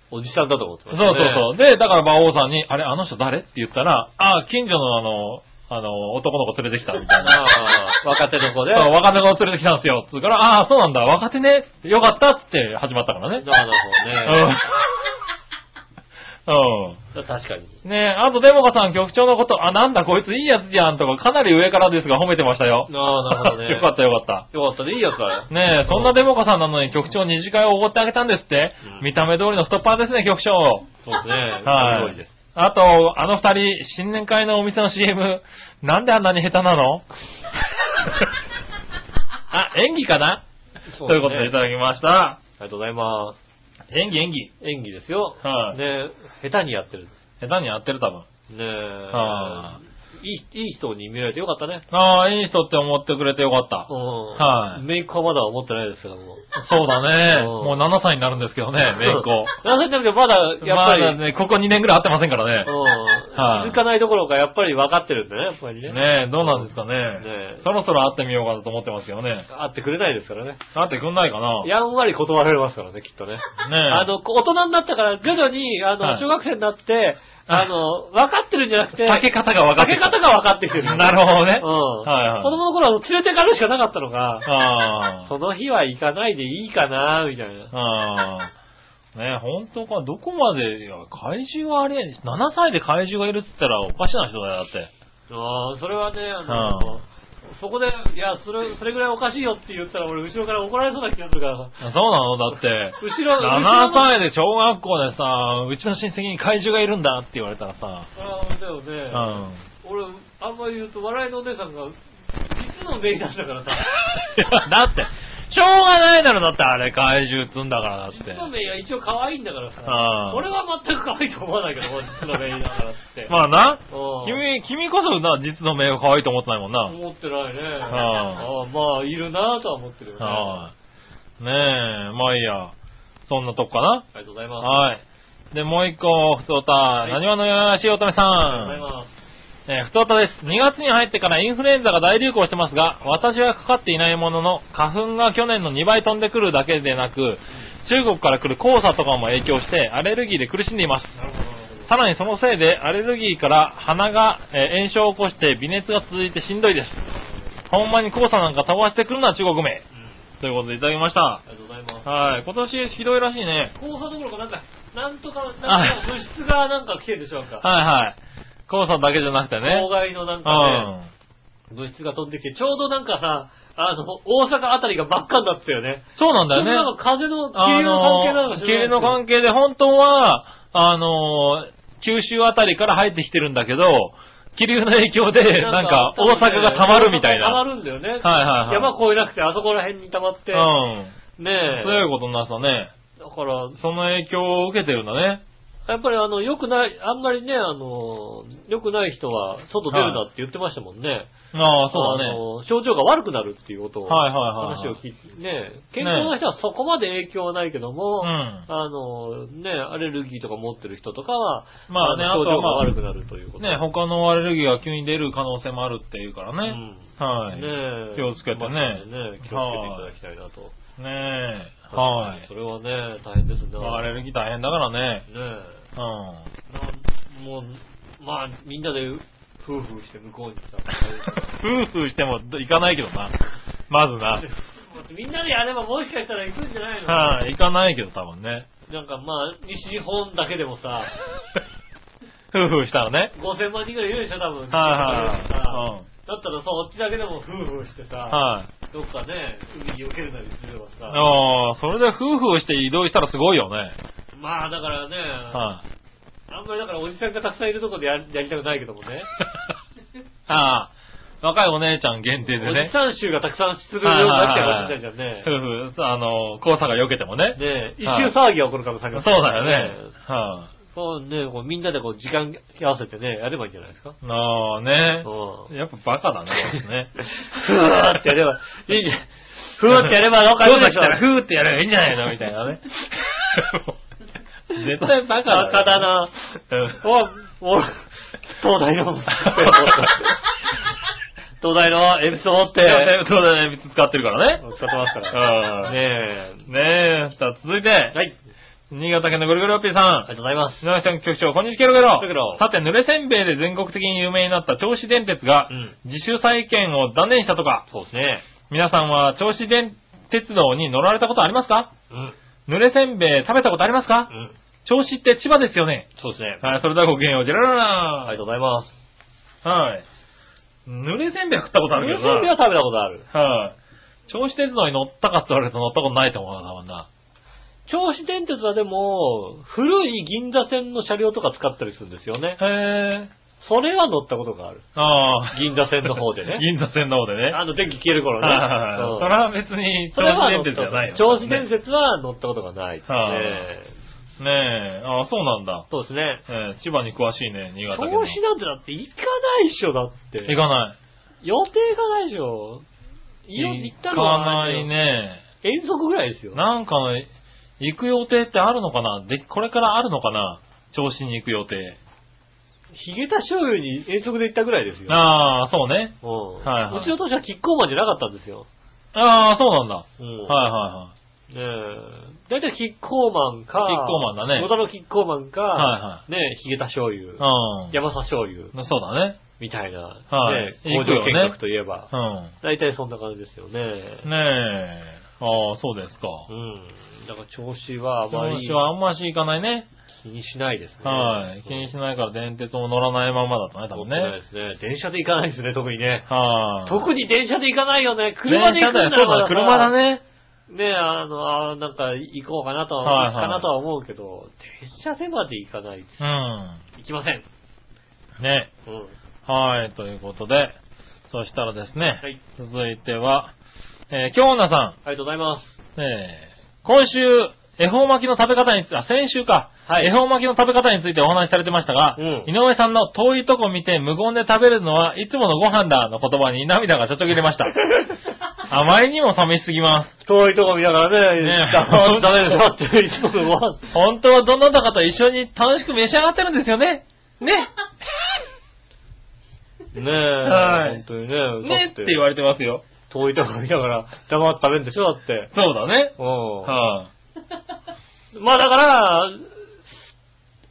おじさんだと思ってま
そう
す、ね。
そうそう。で、だから馬王さんに、あれ、あの人誰？って言ったら、あ、近所のあの、あの、男の子連れてきたみたいな。
ああ、若手の子で？
そう若手の子連れてきたんですよ。つうから、ああ、そうなんだ、若手ね。よかったっつって始まったからね。
なるほどね。
うん。
確かに。
うん。ねえ、あとデモカさん局長のこと、あ、なんだこいついいやつじゃんとか、かなり上からですが褒めてましたよ。
ああ、なるほどね。
よかったよかった。
よかったね。いいやつだよ。
ねえ、そんなデモカさんなのに局長二次会をおごってあげたんですって、
うん
見た目通りの太っ腹ですね、局長。
そうですね。
はい
すごいです。。
あと、あの二人、新年会のお店の CM、なんであんなに下手なの？あ、演技かな、
そ
ということでいただきました。
ありがとうございま
演技演技。
す。演技ですよ。
はい
ね下手にやってる。
下手にやってる多分。
ねえ。
はい
い、いい人に見られてよかったね。
ああ、いい人って思ってくれてよかった。
うん。
はい
メイクはまだ思ってないですけども。
そうだね。
うん
もう7歳になるんですけどね、めいっ子。
なんせだけどまだ、やっぱり、
まだね、ここ2年ぐらい会ってませんからね。
うん。
はい
気づかないどころか、やっぱり分かってるんだね、やっぱりね。
ねえ、どうなんですかね。
ね
そろそろ会ってみようかなと思ってますけどね。
会ってくれないですからね。
会ってくんないかな。
やんわり断られますからね、きっとね。
ねえ。
あの、大人になったから、徐々に、あの、
はい
小学生になって、あの、分かってるんじゃなくて、
避け方が分かって
避け方が分かってきてる。
なるほどね。
うん。
はいはい
子供の頃は連れてかるしかなかったのが、
あ
その日は行かないでいいかな、みたいな。
あ。ねえ、本当か、どこまで、いや、怪獣はあれ、7歳で怪獣がいるって言ったらおかしな人だよ、だって。
ああ、それはね、あ
う
の、そこで、いや、それ、それぐらいおかしいよって言ったら、俺、後ろから怒られそうな気がするからさ。
そうなの？だって。
後ろ、後ろ
7
の
歳で小学校でさ、うちの親戚に怪獣がいるんだって言われたらさ、
ああ、だよね。
うん。
俺、あんまり言うと、笑いのお姉さんが、実のメインなんだからさ。
だって、しょうがないだろ、だってあれ怪獣っつんだから、だって。
実のメインは一応可愛いんだからさ。
うん
俺は全く可愛いと思わないけど、実のメインだからって。
まあな、
うん
君、君こそな、実の名が可愛いと思ってないもんな。
思ってないね。
ん
ああまあ、いるなとは思ってるよね。
はい。ねえ、まあいいや。そんなとこかな
ありがとうございます。
はい。で、もう一個、ふつおた、
い
なにわのよやしおとめさ
ありがとうござい
ん。
ます。
えー、ふつおたです。2月に入ってからインフルエンザが大流行してますが、私はかかっていないものの、花粉が去年の2倍飛んでくるだけでなく、中国から来る黄砂とかも影響して、アレルギーで苦しんでいます。さらにそのせいで、アレルギーから鼻が、えー炎症を起こして微熱が続いてしんどいです。ほんまに黄砂なんか飛ばしてくるな、中国名。
うん
ということでいただきました。
ありがとうございます。
はい。今年ひどいらしいね。
黄砂どころか、なんか、なんとか、なんか物質がなんか来てるでしょうか。
はいはい。黄砂だけじゃなくてね。
郊外のなん
う
かね、
ん。
物質が飛んできて、ちょうどなんかさ、あの、大阪あたりが真っ赤になってたよね。
そうなんだよね。
なんか風の、気流の関係なのかしら
気流の関係で本当は、あのー、九州あたりから入ってきてるんだけど、気流の影響で、なんか、大阪が溜まるみたいな。
溜まるんだよね。
はいはいはい
山越えなくて、あそこら辺に溜まって。
うん。
ねえ。
そういうことになったね。
だから、
その影響を受けてるんだね。
やっぱりあの、良くない、あんまりね、あの、良くない人は、外出るなって言ってましたもんね。
ああ、そうだね。
あの症状が悪くなるっていうことを、
はいはいはいはい
話を聞いて、ね、健康な人はそこまで影響はないけども、
うん
あの、ね、アレルギーとか持ってる人とかは、
まあね
の症状が悪くなるということ。
ね、他のアレルギーが急に出る可能性もあるっていうからね。
うん
はい。
ねえ
気をつけてね
ね、気をつけていただきたいなと。
ねえ。はい。
それはね、大変ですね。
アレルギー大変だからね。
ねえ。
うん。
もう、まあ、みんなで夫婦して向こうにさ、
夫婦しても行かないけどな。まずな。
みんなでやればもしかしたら行くんじゃないの？
はい、行かないけど多分ね。
なんかまあ、西日本だけでもさ、
夫婦したらね。
5000万人ぐらいいるでしょ、多分。
はいはい
さ
はい。
だったらさ、こっちだけでも夫婦してさ、
はい。
どっかね、海に避けるなりすればさ、
ああ、それで夫婦して移動したらすごいよね。
まあだからね、
はい。
あんまりだからおじさんがたくさんいるとこでややりたくないけどもね。
ああ、若いお姉ちゃん限定でね。
おじさん衆がたくさんするようになっちゃうかもしれないじゃんね。
夫婦、あの、黄砂が避けてもね。
ね一
はい
周騒ぎが起こる可能性あります
そうだよね。は
そうね、こうみんなでこう時間合わせてね、やればいいんじゃないですか？
い。ああ、ね。
うん。
やっぱバカだね、こいつね。
ふーってやれば、いいんじゃん。ふーってやればわかるでしょ？
ふーってやればいいんじゃないの？みたいなね。絶対バカだよ。
バカだな。
うん
お、お、東大の、東大のエピソードって、
そうだね、使ってるからね。
使ってますから。
うん
ねえ。
ねえ、さあ続いて、
はい。
新潟県のぐるぐるおっぴーさん。
ありがとうございます。
井上さん局長、こんにちは、ケロケロ。さて、濡れせんべいで全国的に有名になった銚子電鉄が、
うん
自主再建を断念したとか、
そうですね。
皆さんは銚子電鉄道に乗られたことありますか？
うん。
濡れせんべい食べたことありますか？
うん。
銚子って千葉ですよね。
そうですね。
はい、それではごきげんよう、ジェラララ
ありがとうございます。
はい。濡れせんべい食ったことあるけどな。
せんべいは食べたことある。
はい。銚子鉄道に乗ったかって言われると乗ったことないと思うな、多分な。
銚子電鉄はでも、古い銀座線の車両とか使ったりするんですよね。
へー。
それは乗ったことがある。
ああ。
銀座線の方でね。
銀座線の方でね。
あの電気消える頃ね。
それは別に、銚子電鉄じゃないよ。
銚子電鉄は乗ったことがないです
はい
ね。
ねえ、ああ、そうなんだ。
そうですね。
えー千葉に詳しいね、新
銚
潟県の。
子なんてだって行かないでしょ、だって。
行かない。
予定がないでしょ。行ったの
行か
は
ない。ね。
遠足ぐらいですよ。
なんかね、行く予定ってあるのかな？で、これからあるのかな？銚子に行く予定。
ヒゲタ醤油に遠足で行ったぐらいですよ。
ああ、そうね。
うん
はいはいう
ちの年はキッコーマンじゃなかったんですよ。
ああ、そうなんだ。
うん
はいは
ねえ。だいたいキッコーマンか、
キッコーマンだね
豚のキッコーマンか、
はいは
ねえ、ヒゲタ醤油、
いはい。
山佐醤油、
うん。そうだね。
みたいな、
はい
ねえ工場見学といえば、
うん。
だいたいそんな感じですよね。
ねえ。ああ、そうですか。
うん。だから調子はあまり
調子はあんまし行かないね。
気にしないですね。
はい。気にしないから電鉄も乗らないままだとね、多分
持ってない
ね。
ですね。電車で行かないですね、特にね。
はい。
特に電車で行かないよね。車で行くんだ
そうだ、車だ。ね。
ねあの、あなんか行こうかなとは、
はいはい
かなとは思うけど、電車でまで行かないです。
うん。
行きません。
ね。
うん。
はい、ということで、そしたらですね、
はい。
続いては、えー、京女さ
ありがとうございます。
ん、えー、今週、恵方巻きの食べ方について、あ、先週か。
はい
恵方巻きの食べ方についてお話しされてましたが、
うん
井上さんの遠いとこ見て無言で食べるのはいつものご飯だの言葉に涙がちょっと切れました。あまりにも寂しすぎます。
遠いとこ見ながらね、
ね
ダメですよって、いつものご飯。
本当はどなたかと一緒に楽しく召し上がってるんですよね。ね。
ねえ、
はい
本当にね。
ねって言われてますよ。
遠いとこ見ながら黙って食べるんでしょ、だって。
そうだね。
うん。
はい、
まあだから、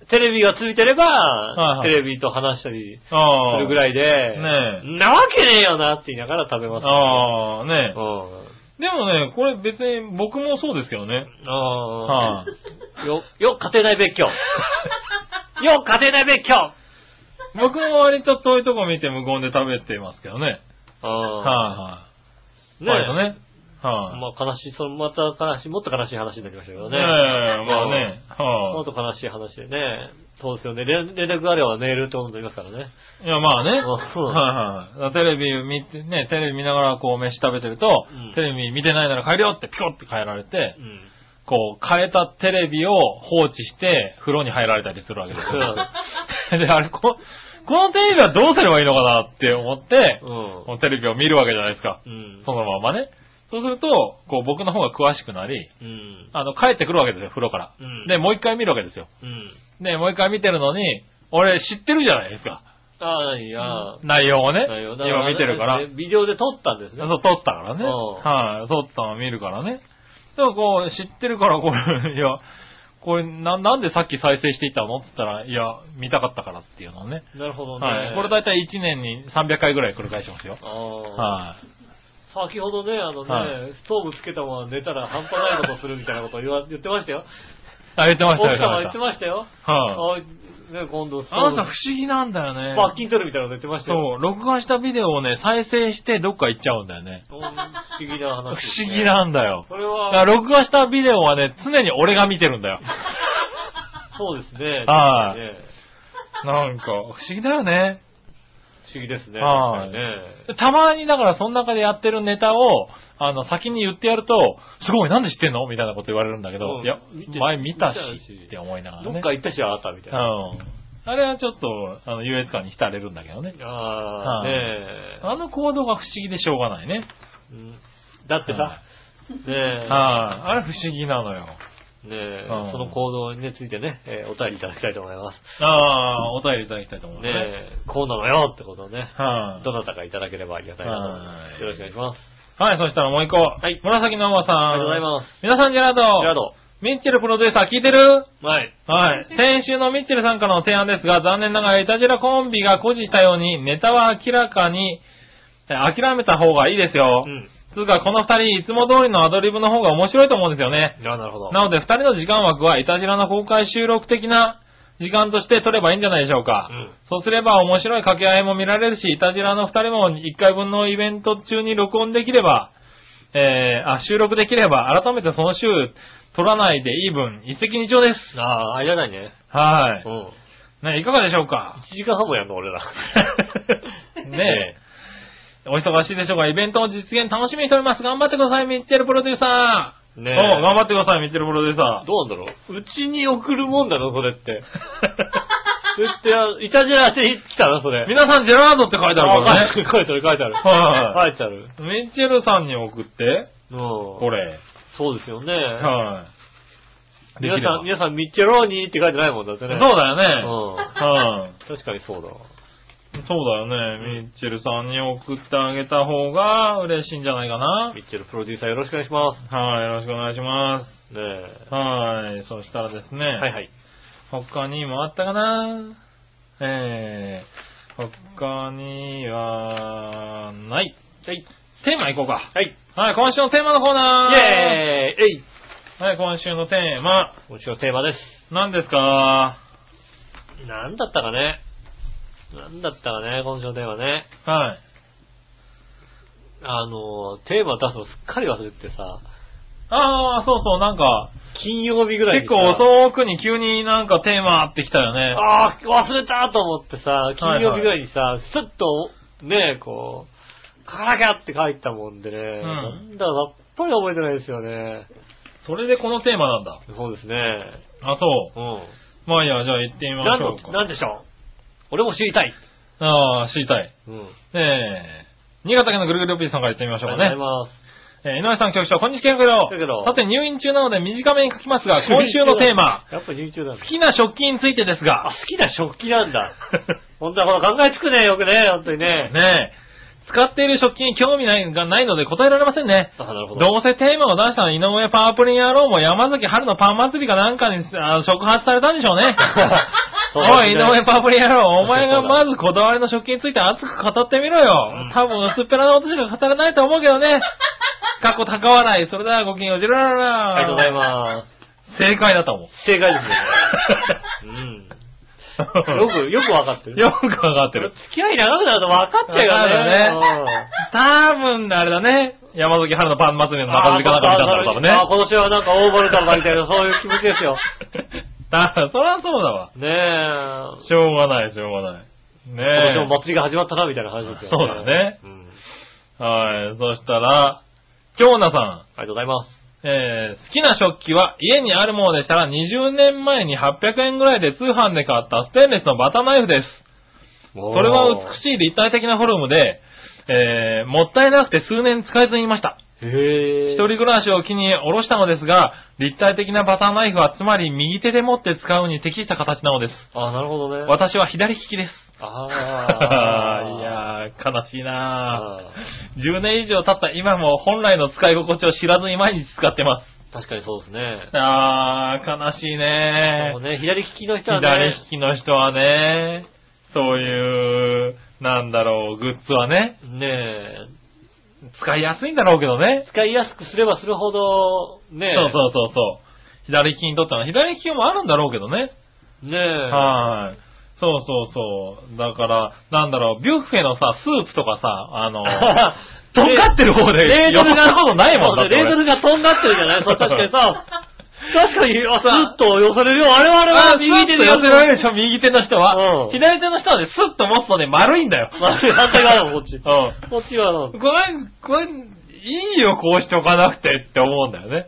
テレビがついてれば、
はいはい
テレビと話したり
ああ。
するぐらいで、
ね
なわけねえよなって言いながら食べます、
ああ、ね
うん。
でもね、これ別に僕もそうですけどね。
ああ、
は
よ、よ、家庭内別居。よ、家庭内別居
僕も割と遠いとこ見て無言で食べてますけどね。
あ
はい、
あ、
はい、
ね
割とね。はい、
まあ悲しい、そのまた悲しい、もっと悲しい話になりましたけどね。
ねえ、まあね。
もっ
は
と悲しい話でね。そうですよね。連連絡があればメールってことになりますからね。
い。いや、まあね。
うん
はいはい。テレビ見て、ね、テレビ見ながらこう飯食べてると、
うん
テレビ見てないなら帰るよってピコって帰られて
う、ん。
こう、変えたテレビを放置して、風呂に入られたりするわけですよ。で、あれ、こ、このテレビはどうすればいいのかなって思って、
うん。
このテレビを見るわけじゃないですか。
うん。
そのままね。そうすると、こう、僕の方が詳しくなり、
うん。
あの、帰ってくるわけですよ、風呂から。
うん
で、もう一回見るわけですよ。
うん。
で、もう一回見てるのに、俺知ってるじゃないですか。
ああ、何や。
内容をね。
だよ
今見てるから。
ビデオで撮ったんですね。
そう、撮ったからね。
うん
はい、撮ったの見るからね。でもこう、知ってるから、これ、いや、これ、な、なんでさっき再生していったの？って言ったら、いや、見たかったからっていうのをね。
なるほどね。
はい。これだいたい1年に300回ぐらい繰り返しますよ。
ああ。
はい。
先ほどね、あのね、
は
ストーブつけたまま寝たら半端ないことするみたいなことを言わ言ってましたよ。
あ、言ってました
奥様言って
まし
たよ。
た。はい。
あね、今度
あの人不思議なんだよね。
罰金取るみたいなこと言ってましたよ。
そう、録画したビデオをね、再生してどっか行っちゃうんだよね。
不思議な話ね、
思議なんだよ。
これ
だ
は、
から録画したビデオはね、常に俺が見てるんだよ。
そうですね。
はい
ね
なんか、不思議だよね。
不思議ですね。
はい
ね。
たまにだからその中でやってるネタを、あの、先に言ってやると、すごい、なんで知ってんの？みたいなこと言われるんだけど、
うん
いや前見たしって思いながらね。
どっか行ったし、あなたみたいな。
うん。あれはちょっと、あの、優越感に浸れるんだけどね。
ああ、
はい
ねえ。
あの行動が不思議でしょうがないね。
うんだって
は
さ、ねえ。
はい。あれ不思議なのよ。
ねえ、
うん
その行動についてね、えーお便りいただきたいと思います。
ああ、お便りいただきたいと思います
ね
ね。
え、こうなのよってことをね、
はい。
どなたかいただければありがたいなと思います。
はい
よろしくお願いします。
はい、そしたらもう一個。
はい
紫のおばさん。
ありがとうございます。
皆さん、ジェラード。
ジェラード。
ミッチェルプロデューサー聞いてる？
はい。
はい。先週のミッチェルさんからの提案ですが、残念ながらイタジラコンビが誇示したように、ネタは明らかに、え諦めた方がいいですよ。
うん。
つうか、この二人、いつも通りのアドリブの方が面白いと思うんですよね。
あなるほど。
なので、二人の時間枠はイタジラの公開収録的な時間として取ればいいんじゃないでしょうか。
うん
そうすれば面白い掛け合いも見られるし、イタジラの二人も一回分のイベント中に録音できれば、えー、あ、収録できれば、改めてその週、取らないでいい分、一石二鳥です。
ああ、ありがたいね。
は
うん。
い。ね、いかがでしょうか
？1時間半もやんの、俺ら。
ねえ。お忙しいでしょうが、イベントの実現楽しみにしております。頑張ってください、ミッチェルプロデューサー。
ねえ
お頑張ってください、ミッチェルプロデューサー。
どうなんだろう？うちに送るもんだの、それって。それってあ、いたじら当てに来たの、それ。
皆さん、ジェラードって書いてあるからね。
あ書いてある、書いてある。
は
書いてある。
い。ミッチェルさんに送って、
うん。
これ。
そうですよね。
はい。
皆さん、皆さん、ミッチェローニーって書いてないもんだってね。
そうだよね。
うん。
はい。
確かにそうだわ。
そうだよね。ミッチェルさんに送ってあげた方が嬉しいんじゃないかな。
ミッチェルプロデューサーよろしくお願いします。
はい、よろしくお願いします。
ねえ。
はい、そしたらですね。
はいはい。
他にもあったかな？えー、他には、ない。
はい。
テーマいこうか。
はい。
はい、今週のテーマのコーナー。
イェーイえい
はい、今週のテーマ、
今週のテーマです。
何ですか？
なんだったかね。なんだったかね、今週のテーマね。
はい。
あの、テーマ出すのすっかり忘れててさ、
ああ、そうそう、なんか、
金曜日ぐらいに
結
さ
構遅くに急になんかテーマってきたよね。
ああ、忘れたと思ってさ、金曜日ぐらいにさ、スッと、ね、こう、書かなきゃって書いたもんでね、なんだかさっぱり覚えてないですよね。
それでこのテーマなんだ。
そうですね。
あ、そうう。
ん。
まあいいや、じゃあ行ってみましょうか。、
なんでしょう？俺も知りたい。
ああ、知りたい。
うん。
ねえ。新潟県のぐるぐるピーさんから行ってみましょうかね
ありがとう。ございます。
えー井上さん局長、こんにちは、けど
だけど
さて、入院中なので短めに書きますが、今週のテーマ、
やっぱ入中なんだ
好。きな食器についてです
あ、
が、
好きな食器なんだ。本当はほら考えつくね、よくね、本当にね。
ねえ、使っている食器に興味ないがないので答えられませんね。
あ、なるほど。
どうせテーマを出したの井上パワープリン野郎も山崎春のパン祭りかなんかにあ触発されたんでしょうね。おい、井上パワープリン野郎、お前がまずこだわりの食器について熱く語ってみろよ。
うん
多分薄っぺらなことしか語れないと思うけどね。過去高笑い。それではごきげんよう、じららら。
ありがとうございます。
正解だと思う。
正解ですね。うん。よく、よくわかってる。
よくわかってる。
付き合い長くなると分かっちゃうよね。
わ多分、あれだね。山崎春のパン祭りの中
あ
継ぎかなんか見たんだろう、多分ね。
あ、今年はなんか大ボルタンみたいな、そういう気持ちですよ。
あ、そりゃそうだわ。
ねえ。
しょうがない、しょうがない。
今年も
ね
祭りが始まったな、みたいな話ですよ
そうだね
うん。
え。はい。そしたら、京奈さん。
ありがとうございます。
えー好きな食器は家にあるものでしたら20年前に800円ぐらいで通販で買ったステンレスのバタナイフです。
そ
それは美しい立体的なフォルムで、えーもったいなくて数年使えずにいました。一人暮らしを機に下ろしたのですが、立体的なバターナイフはつまり右手で持って使うに適した形なのです。
あ、なるほどね。
私は左利きです。
ああ。
悲しいな
あ
ー10年以上経った今も本来の使い心地を知らずに毎日使ってます。
ー確かにそうですね。
あー、悲しいね
そうね、左利きの人はね。
左利きの人はね、そういう、なんだろう、グッズはね、
ねえ、
使いやすいんだろうけどね。
使いやすくすればするほど、ねえ。
そうそうそうそう。左利きにとっては、左利きもあるんだろうけどね。
ねえ。
はい。そうそうそう。だから、なんだろう、ビュッフェのさ、スープとかさ、あの、とんがってる方で、
レードルが、
たことないもんだって
そうレードルがとんがってるじゃない？そう、確かにさ、確かに、あ、スッと寄せれるよ。我々は右手で
寄せられるでしょ、右手の人は。
うん
左手の人はね、スッと持つとね、丸いんだよ。
まあ反対側だもん、こっち。
うん。
こっちは、
これ、これ、いいよ、こうしとかなくてって思うんだよね。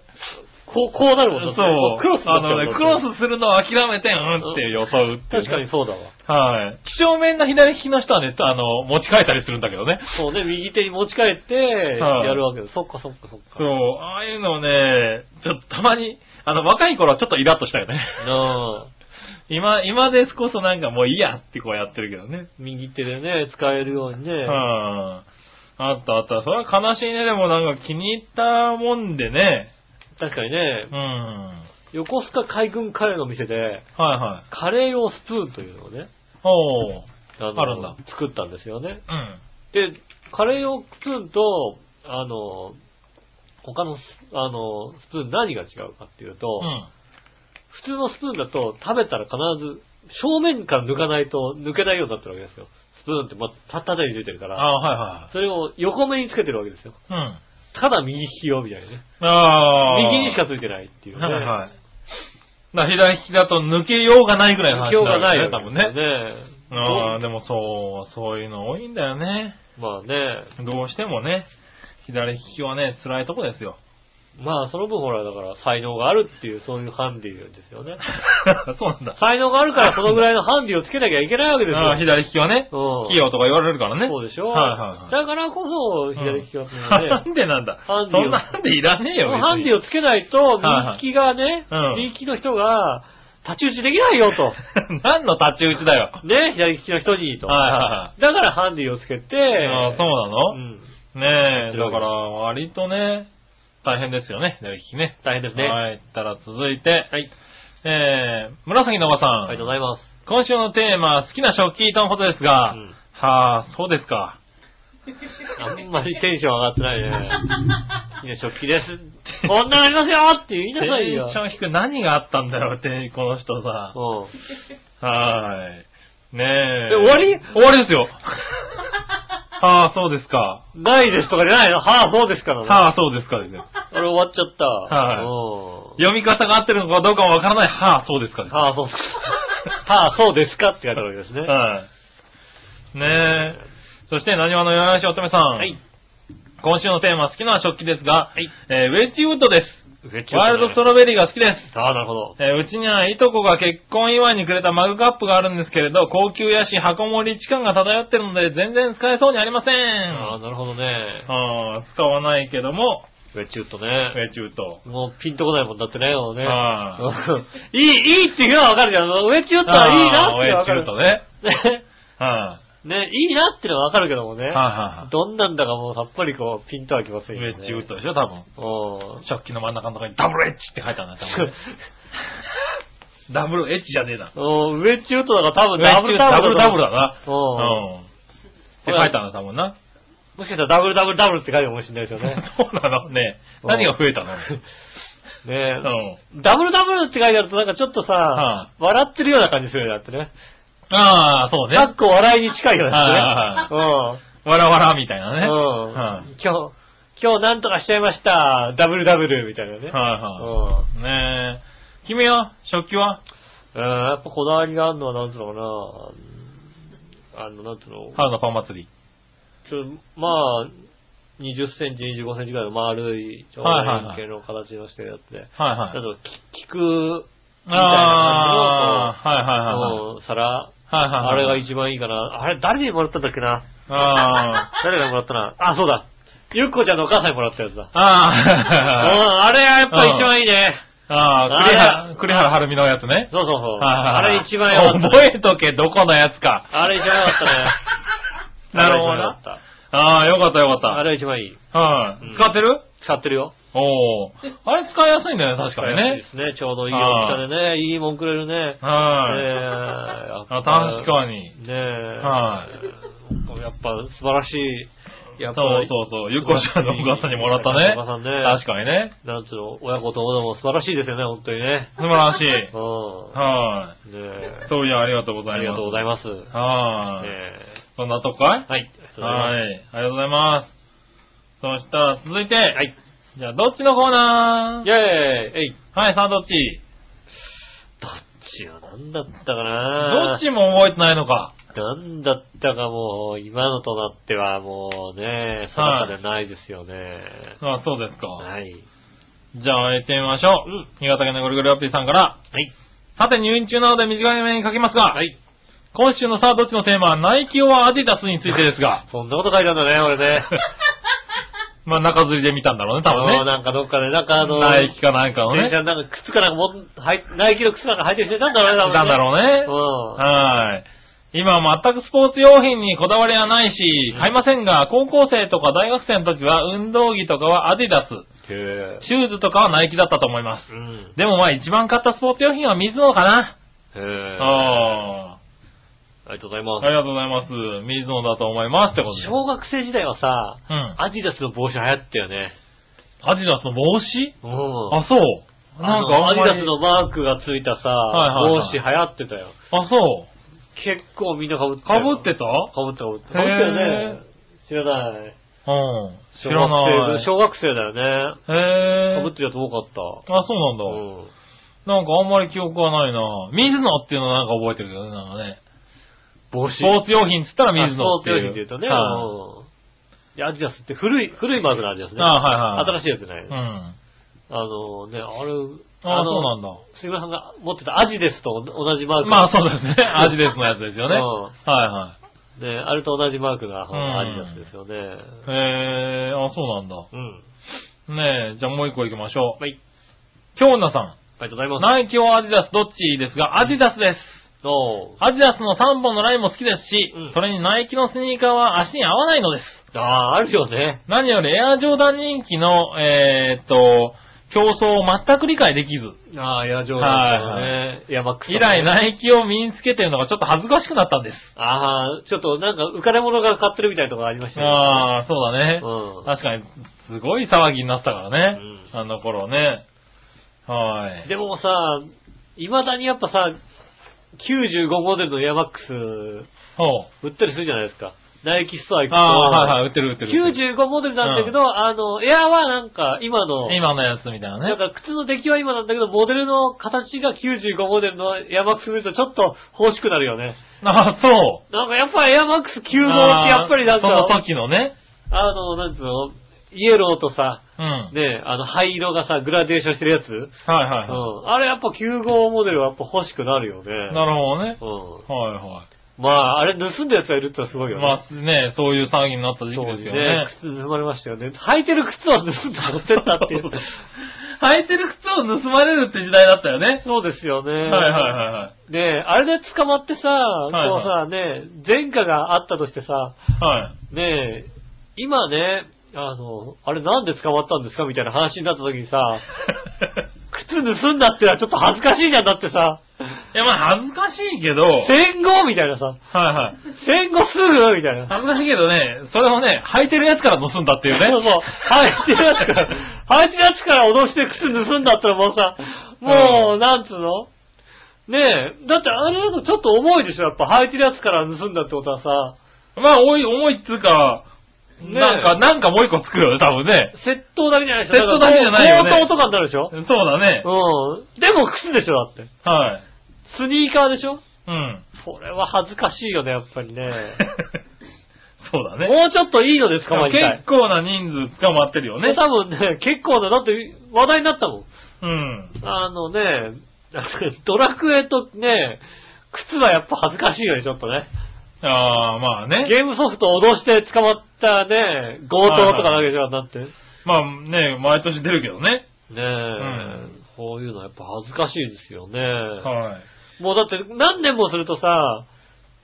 こう、こうなるもんだって
そう。
クロス
あのね、クロスするのを諦めて、うんって装うってね、
確かにそうだわ。
はい。几帳面な左利きの人はね、あの、持ち替えたりするんだけどね。
そうね、右手に持ち帰って、
はい
やるわけだ。そっかそっかそっか。
そう、ああいうのね、ちょっとたまに、あの、若い頃はちょっとイラッとしたよね。
なあ
今、今ですこそなんかもういいやってこうやってるけどね。
右手でね、使えるようにね。
はい、あったあった。それは悲しいね。でもなんか気に入ったもんでね。
確かにね
うん。、は
横須賀海軍カレーの店で、
いはい。
カレー用スプーンというのをね、
おー。
あの
あるんだ
作ったんですよね。
うん。
で、カレー用スプーンと、あの、他のス、あの、スプーン何が違うかっていうと、
うん。
普通のスプーンだと食べたら必ず正面から抜かないと抜けないようになってるわけですよ。スプーンってま、たったについてるから。
あはいは
それを横目につけてるわけですよ。
いはい。うん。
ただ右利きよ、みたいなね。
ああ。
右にしかついてないっていうね。
はいはい。左利きだと抜けようがないぐらいの話
抜けようがない
ね、
よ
多分
ね。
ね。ああ、
ど
でもそう、そういうの多いんだよね。
うまあね。
どうしてもね、左利きはね、辛いとこですよ。
まあその分ほら、だから才能があるっていう、そういうハンディですよね。
そうなんだ。
才能があるからそのぐらいのハンディをつけなきゃいけないわけですよ。
ああ左利きはね、
うん
器用とか言われるからね。
そうでしょ？
はいはいはい。
だからこそ、左利きはね、
なんでなんだ？
ハンデ
そんなハンディいらねえよ、
ハンディをつけないと、
はいはい
右利きがね、
うん
右利きの人が、太刀打ちできないよと。
何の太刀打ちだよ。
ね、左利きの人にと。
はいは
だからハンディをつけて、
いはい。ああ、そうなの、
うん。
ねえ、だから、割とね、大変ですよね、きね。
大変ですね。
はい。たら続いて、
はい。
えー、紫のおばさん。
ありがとうございます。
今週のテーマ、好きな食器とのことですが、
うん
はあ、そうですか。
あんまりテンション上がってないね。好きな食器です。こんなんありますよって言いなさいよ。
テンション低く何があったんだよって、この人さ。
うん。
はーい。ねえ。
え終わり？
終わりですよ。はあ、そうですか。
ないですとかじゃないの？はあ、そうですからね。
はあ、そうですかですね。
あれ終わっちゃった。
は読み方が合ってるのかどうかもわからない、はあ、そうですかです。
はあ、そうですか。はあ、そうですかって言われたわけですね。
はい。ねえ。そして、何話のよやしおとめさん。
はい。
今週のテーマ、好きな食器ですが、
はい
えーウェッジウッドです。
ワ
ワイルドストロベリーが好きです。
ああ、なるほど。
えーうちにはいとこが結婚祝いにくれたマグカップがあるんですけれど、高級やし箱盛り地感が漂ってるので全然使えそうにありません。
ああ、なるほどね。
あー使わないけども、
ウェッジウッド
ウ
ね。
ェッジウッド。
もうピンとこないもんだってね、もうね。
は
いい、いいっていうのはわかるけど、ウェッジウッドはいいなってわかる。
あーウェッジウッドね。
ね。
は
ね、いいなってのはわかるけどもね。
い。はいは
どんなんだかもうさっぱりこう、ピンとはきませ。んよね。
ウェッジウッドでしょ、多分。
うん。
食器の真ん中のところにダブルエッジって書いてあるんだよ、多分ねダブルエッジじゃねえな。
うんウェッジウッドだから多分
ウェッジウッドダブルダブルだな。
う。
うんん。って書いてあるんだ、多分な。
もしかしたらダブルダブルダブルって書いてるかもしれないですよね。
そうなのね
うん
何が増えたの？
ね
うん。
ダブルダブルって書いてあるとなんかちょっとさ
は、
笑ってるような感じするよね、だってね。
ああ、そうね。
かっこ笑いに近いよね。
わらわらみたいなね。
うん
はい
今日、今日なんとかしちゃいました。ダブルダブルみたいなね。
はいはい。ねえ。君は？食器は？
うん。やっぱこだわりがあるのはなんつうのかなあの、なんつうの
春のパン祭り。
ちょまあ、20センチ、25センチぐらいの丸い、長
はいはいはい
円形の形のしてるやつで。
はいはい。
あと、き菊みたい
はいはいはい
皿。
はいはいはい。
あれが一番いいかな。あれ、誰にもらったんだっけな？
あ
誰がもらったな。あ、そうだ。ゆっこちゃんのお母さんにもらったやつだ。
あ。
うん、
あ
あれはやっぱ一番いいね。
あ。ああ、栗原、栗原はるみのやつね。
そうそうそう。あれ一番良かった、ね。
覚えとけ、どこのやつか。
あれ一番良かったね。
なるほど
あ
ああ、よかったよか
た。あ
った。
れ一番いい。う
い。使ってる？
使ってるよ。
おお。あれ使いやすいんだよね、確かにね
いいで。すね。ちょうどいい大きさでね。いいもんくれるね。
はい。
え
あ、確かに。
に。ねえ。。
はい
やっぱ素晴らしい。やっぱ
そうそうそう。ゆっこちゃんのお母さんにもらったね
お。母さんね。
確かにね。
なんつうの、親子ともども素晴らしいですよね、本当にね。
素晴らしい。
うん。
はい。
ねえ。
そういや、ありがとうございます。
ありがとうございます。
はい。
え
そんなとこかい？
はい。
はい。ありがとうございます。そしたら続いて、
はい。
じゃあ、どっちのコーナー？
イェーイえい
はい、さあ、どっち？
どっちは何だったかな？
どっちも覚えてないのか。
何だったかもう、今のとなってはもうね、定かでないですよね。
あ、そうですか。
はい。
じゃあ、やってみましょう。
うん
新潟県のぐるぐるアッピーさんから。
はい。
さて、入院中なので短い目に書きますが、
はい。
今週のさあ、どっちのテーマは、ナイキオアアディダスについてですが、
そんなこと書いたんだね、俺ね。
まあ、中吊りで見たんだろうね、多分ね。
うんなんかどっかで、なんかあの、
ナイキかなんかのね。
電車になんか靴かなんかもん、はい、ナイキの靴なんか履いてる人いたんだろうね、多分ね
なんだろうね。
うん。
はい。今は全くスポーツ用品にこだわりはないし
うん、
買いませんが、高校生とか大学生の時は運動着とかはアディダス、
へ
シューズとかはナイキだったと思います
ぇ。うん。
でもまあ一番買ったスポーツ用品は水野かな。
へぇ
あ
ありがとうございま
あ。ありがとうございます。水野だと思いますってこと。
小学生時代はさ、
うん。
アディダスの帽子流行ったよね。
アディダスの帽子？
うん。
あ、そう。
な
なんんか
かアディダスのマークがついたさ、
いはいはい
帽子流行ってたよ。
あ、そう。
結構みんな被って
かぶってた？
かぶってたかぶってた。被ってたよね。知らない。
うん。知
小
らない。
小学生だよね。
へー
被ってるやつ多かった。
あ、そうなんだ。
うん。
なんかあんまり記憶がないな水野っていうのなんか覚えてるけどね、なんかね。
帽子。
スポーツ用品っつったら水野っていう。
あスポーツ用品って言うとね。
はい
アディダスって古い、古いマークのアディダスね。
あはいはい。
新しいやつじゃない。
うん。
あのね、あれ、
あ
の
そうなんだ。
杉村さんが持ってたアジですと同じマーク。
まあそうですね。アジデスのやつですよね。
うん
はいは
ね、あれと同じマークが、
ん
アディダスですよね。
い。へー、あ、そうなんだ。
うん。
ねえ、じゃあもう一個行きましょう。
はい。
京奈さん。
ありがとうございます。
ナイキはアディダスどっちですが、アディダスです。アディダスの3本のラインも好きですし、
うん
それにナイキのスニーカーは足に合わないのです。
ああ、あるよね。
何よりエアジョーダン人気の、えーっと、競争を全く理解できず、
ああ、エアジョーダンですよね。エアマックス、
以来ナイキを身につけてるのがちょっと恥ずかしくなったんです。
ああ、ちょっとなんか浮かれ物が買ってるみたいなとこありましたね。
ああ、そうだね。
うん
確かに、すごい騒ぎになってたからね。
うん
あの頃ね。はい。
でもさ、未だにやっぱさ、95モデルのエアマックス。売ったりするじゃないですか。ナイキストア行くと。
ああ、はいはい、売ってる売ってる。売ってる
95モデルなんだけど、あの、エアはなんか今の、
今のやつみたいなね。
なんか靴の出来は今なんだけど、モデルの形が95モデルのエアマックス見るとちょっと欲しくなるよね。
あそう。
なんかやっぱエアマックス95ってやっぱりなん
あーその
か、
時のね。
あの、なんつうの、イエローとさ、
うん。
ね、あの灰色がさ、グラデーションしてるやつ、
はいはいは
うん。あれやっぱ95モデルはやっぱ欲しくなるよね。
い。なるほどね。
うん。
はいは
まあ、あれ盗んだやつがいるってのはすごい
い。
よね。
まあね、そういう騒ぎになった時
そうです
期ですよね
ね。。靴盗まれましたよね。履いてる靴を盗んで持ってったっていう。
履いてる靴を盗まれるって時代だったよね。
そうですよね。
はいはいはいはい。
で、あれで捕まってさ、
いはい
こうさ、ね、前科があったとしてさ、
はい。
ね今ね、あの、あれなんで捕まったんですかみたいな話になった時にさ、靴盗んだってのはちょっと恥ずかしいじゃん、だってさ、
いやまあ恥ずかしいけど、はい
戦後みたいなさ、
はい。
戦後すぐみたいな。
恥ずかしいけどね、それをね、履いてるやつから盗んだっていうね。
そうそう。履いてるやつから、履いてるやつから脅して靴盗んだったらもうさ、もう、なんつうの？ねえ、だってあれだとちょっと重いでしょ、やっぱ履いてるやつから盗んだってことはさ、
まあ、重い、重いっつうか、
ね
なんか、なんかもう一個作るよね、多分ね。
窃盗だけじゃないでしょ。
窃盗だけじゃないよね
強盗とかになるでしょ
そうだね。
うん。でも靴でしょ、だって。
はい。
スニーカーでしょ
うん。
それは恥ずかしいよね、やっぱりね。
そうだね。
もうちょっといいので捕まりたい
結。構な人数捕まってるよね。
多分ね、結構な、だって話題になったもん。
うん。
あのね、ドラクエとね、靴はやっぱ恥ずかしいよね、ちょっとね。
ああ、まあね。
ゲームソフトを脅して捕まったね、強盗とかだけじゃなくて。ね
まあね、毎年出るけどね。
え、こういうのやっぱ恥ずかしいですよね。
はい。
もうだって何年もするとさ、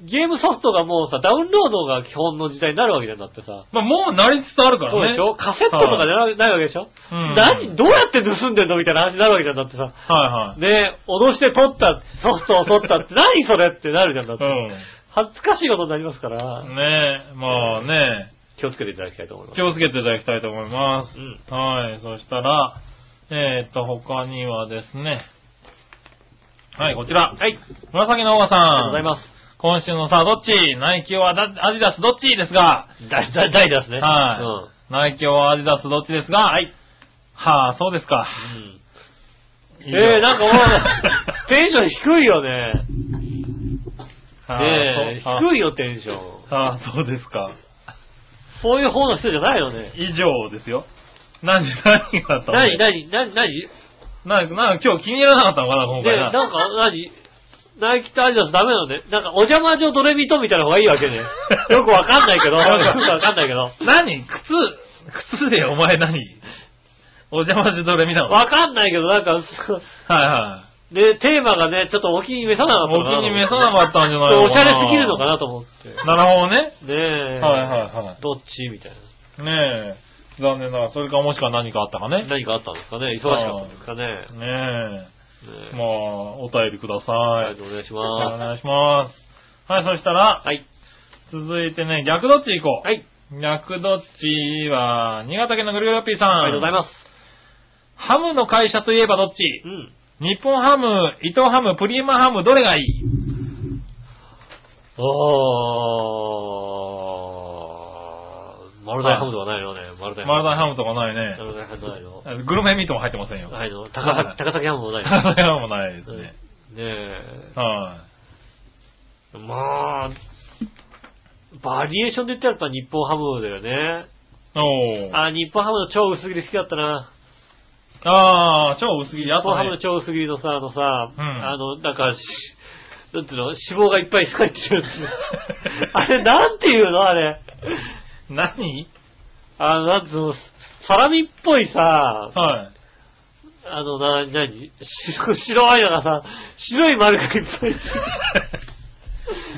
ゲームソフトがもうさ、ダウンロードが基本の時代になるわけじゃんだってさ。
まあもうなりつつあるからね。
そうでしょ？カセットとかじゃなないわけでしょ、
うん
何どうやって盗んでんのみたいな話になるわけじゃんだってさ。
はいはい。
ね脅して取った、ソフトを取ったって何それってなるじゃんだって。
う
恥ずかしいことになりますから、
ん。ねえ、まあね、
気をつけていただきたいと思います。
気をつけていただきたいと思います。
うん。
はい、そしたら、えーっと、他にはですね、はい、こちら。
はい。
紫のおばさん。
ありがとうございます。
今週のさあ、どっち？ナイキはアディダスどっちですが、
大、大、大ですね。
はい。ナイキはアディダスどっちですが、はい。はあ、そうですか。
うん。えー、なんかもう、テンション低いよね。
はあ
ねえ、低いよ、テンション。
ああ、そうですか。
そういう方の人じゃないよね。
以上ですよ。何、何があったの？
何、何、何、何？
なんか、なんか今日気に入らなかったのかな、今
で、
回な。
なんか、何？ナイキとアディダスダメなのね。なんか、お邪魔女ドレミとみたいな方がいいわけね。よくわかんないけど、よくわかんないけど。
何？靴、靴でお前何？お邪魔しどれ見たの？
わかんないけど、なんか、
はいは
で、テーマがね、ちょっとお気に召さなかった
お気に召さなかったんじゃないかな
しゃれすぎるのかなと思って。
い。なるほどね。
ねえ。
はいはいはい
どっちみたいな。
ねえ。残念ながら、それかもしくは何かあったかね。ね
何かあったんですかね忙しかったんですかね。ね
え。
え
まあ、お便りください。
はい、お願いし
お
ま
願いします。はい、そしたら
す。、はい。
続いてね、逆どっち行こう。
はい。
逆どっちは、新潟県のぐるぐるよっぴーさん。
ありがとうございます。
ハムの会社といえばどっち
うん。
日本ハム、伊藤ハム、プリマハム、どれがいい？
あー、マルダイハムとかないのね。マルダイ
マルダイハ
ム。
ムとかない
マ
ね。
ルダイハムないの？
グルメミートも入ってませんよ。
ないの？高崎、高崎ハムもないの？
マルダイハムもないですね。
ねえ。
は
まあ、バリエーションで言ったらやっぱ日本ハムだよね。
い。おー。
あ、日本ハムの超薄切り好きだったな。
あー、超薄切りあとね。
ムの超薄切りのさ、あのさ、
うん
あの、なんか、しなんていうの脂肪がいっぱい入ってるやつ。あれ、なんていうのあれ。
何？
あの、なんつうの、サラミっぽいさ、
はい。
あの、な、なに、白白いのがさ、白い丸がいっぱいついてる。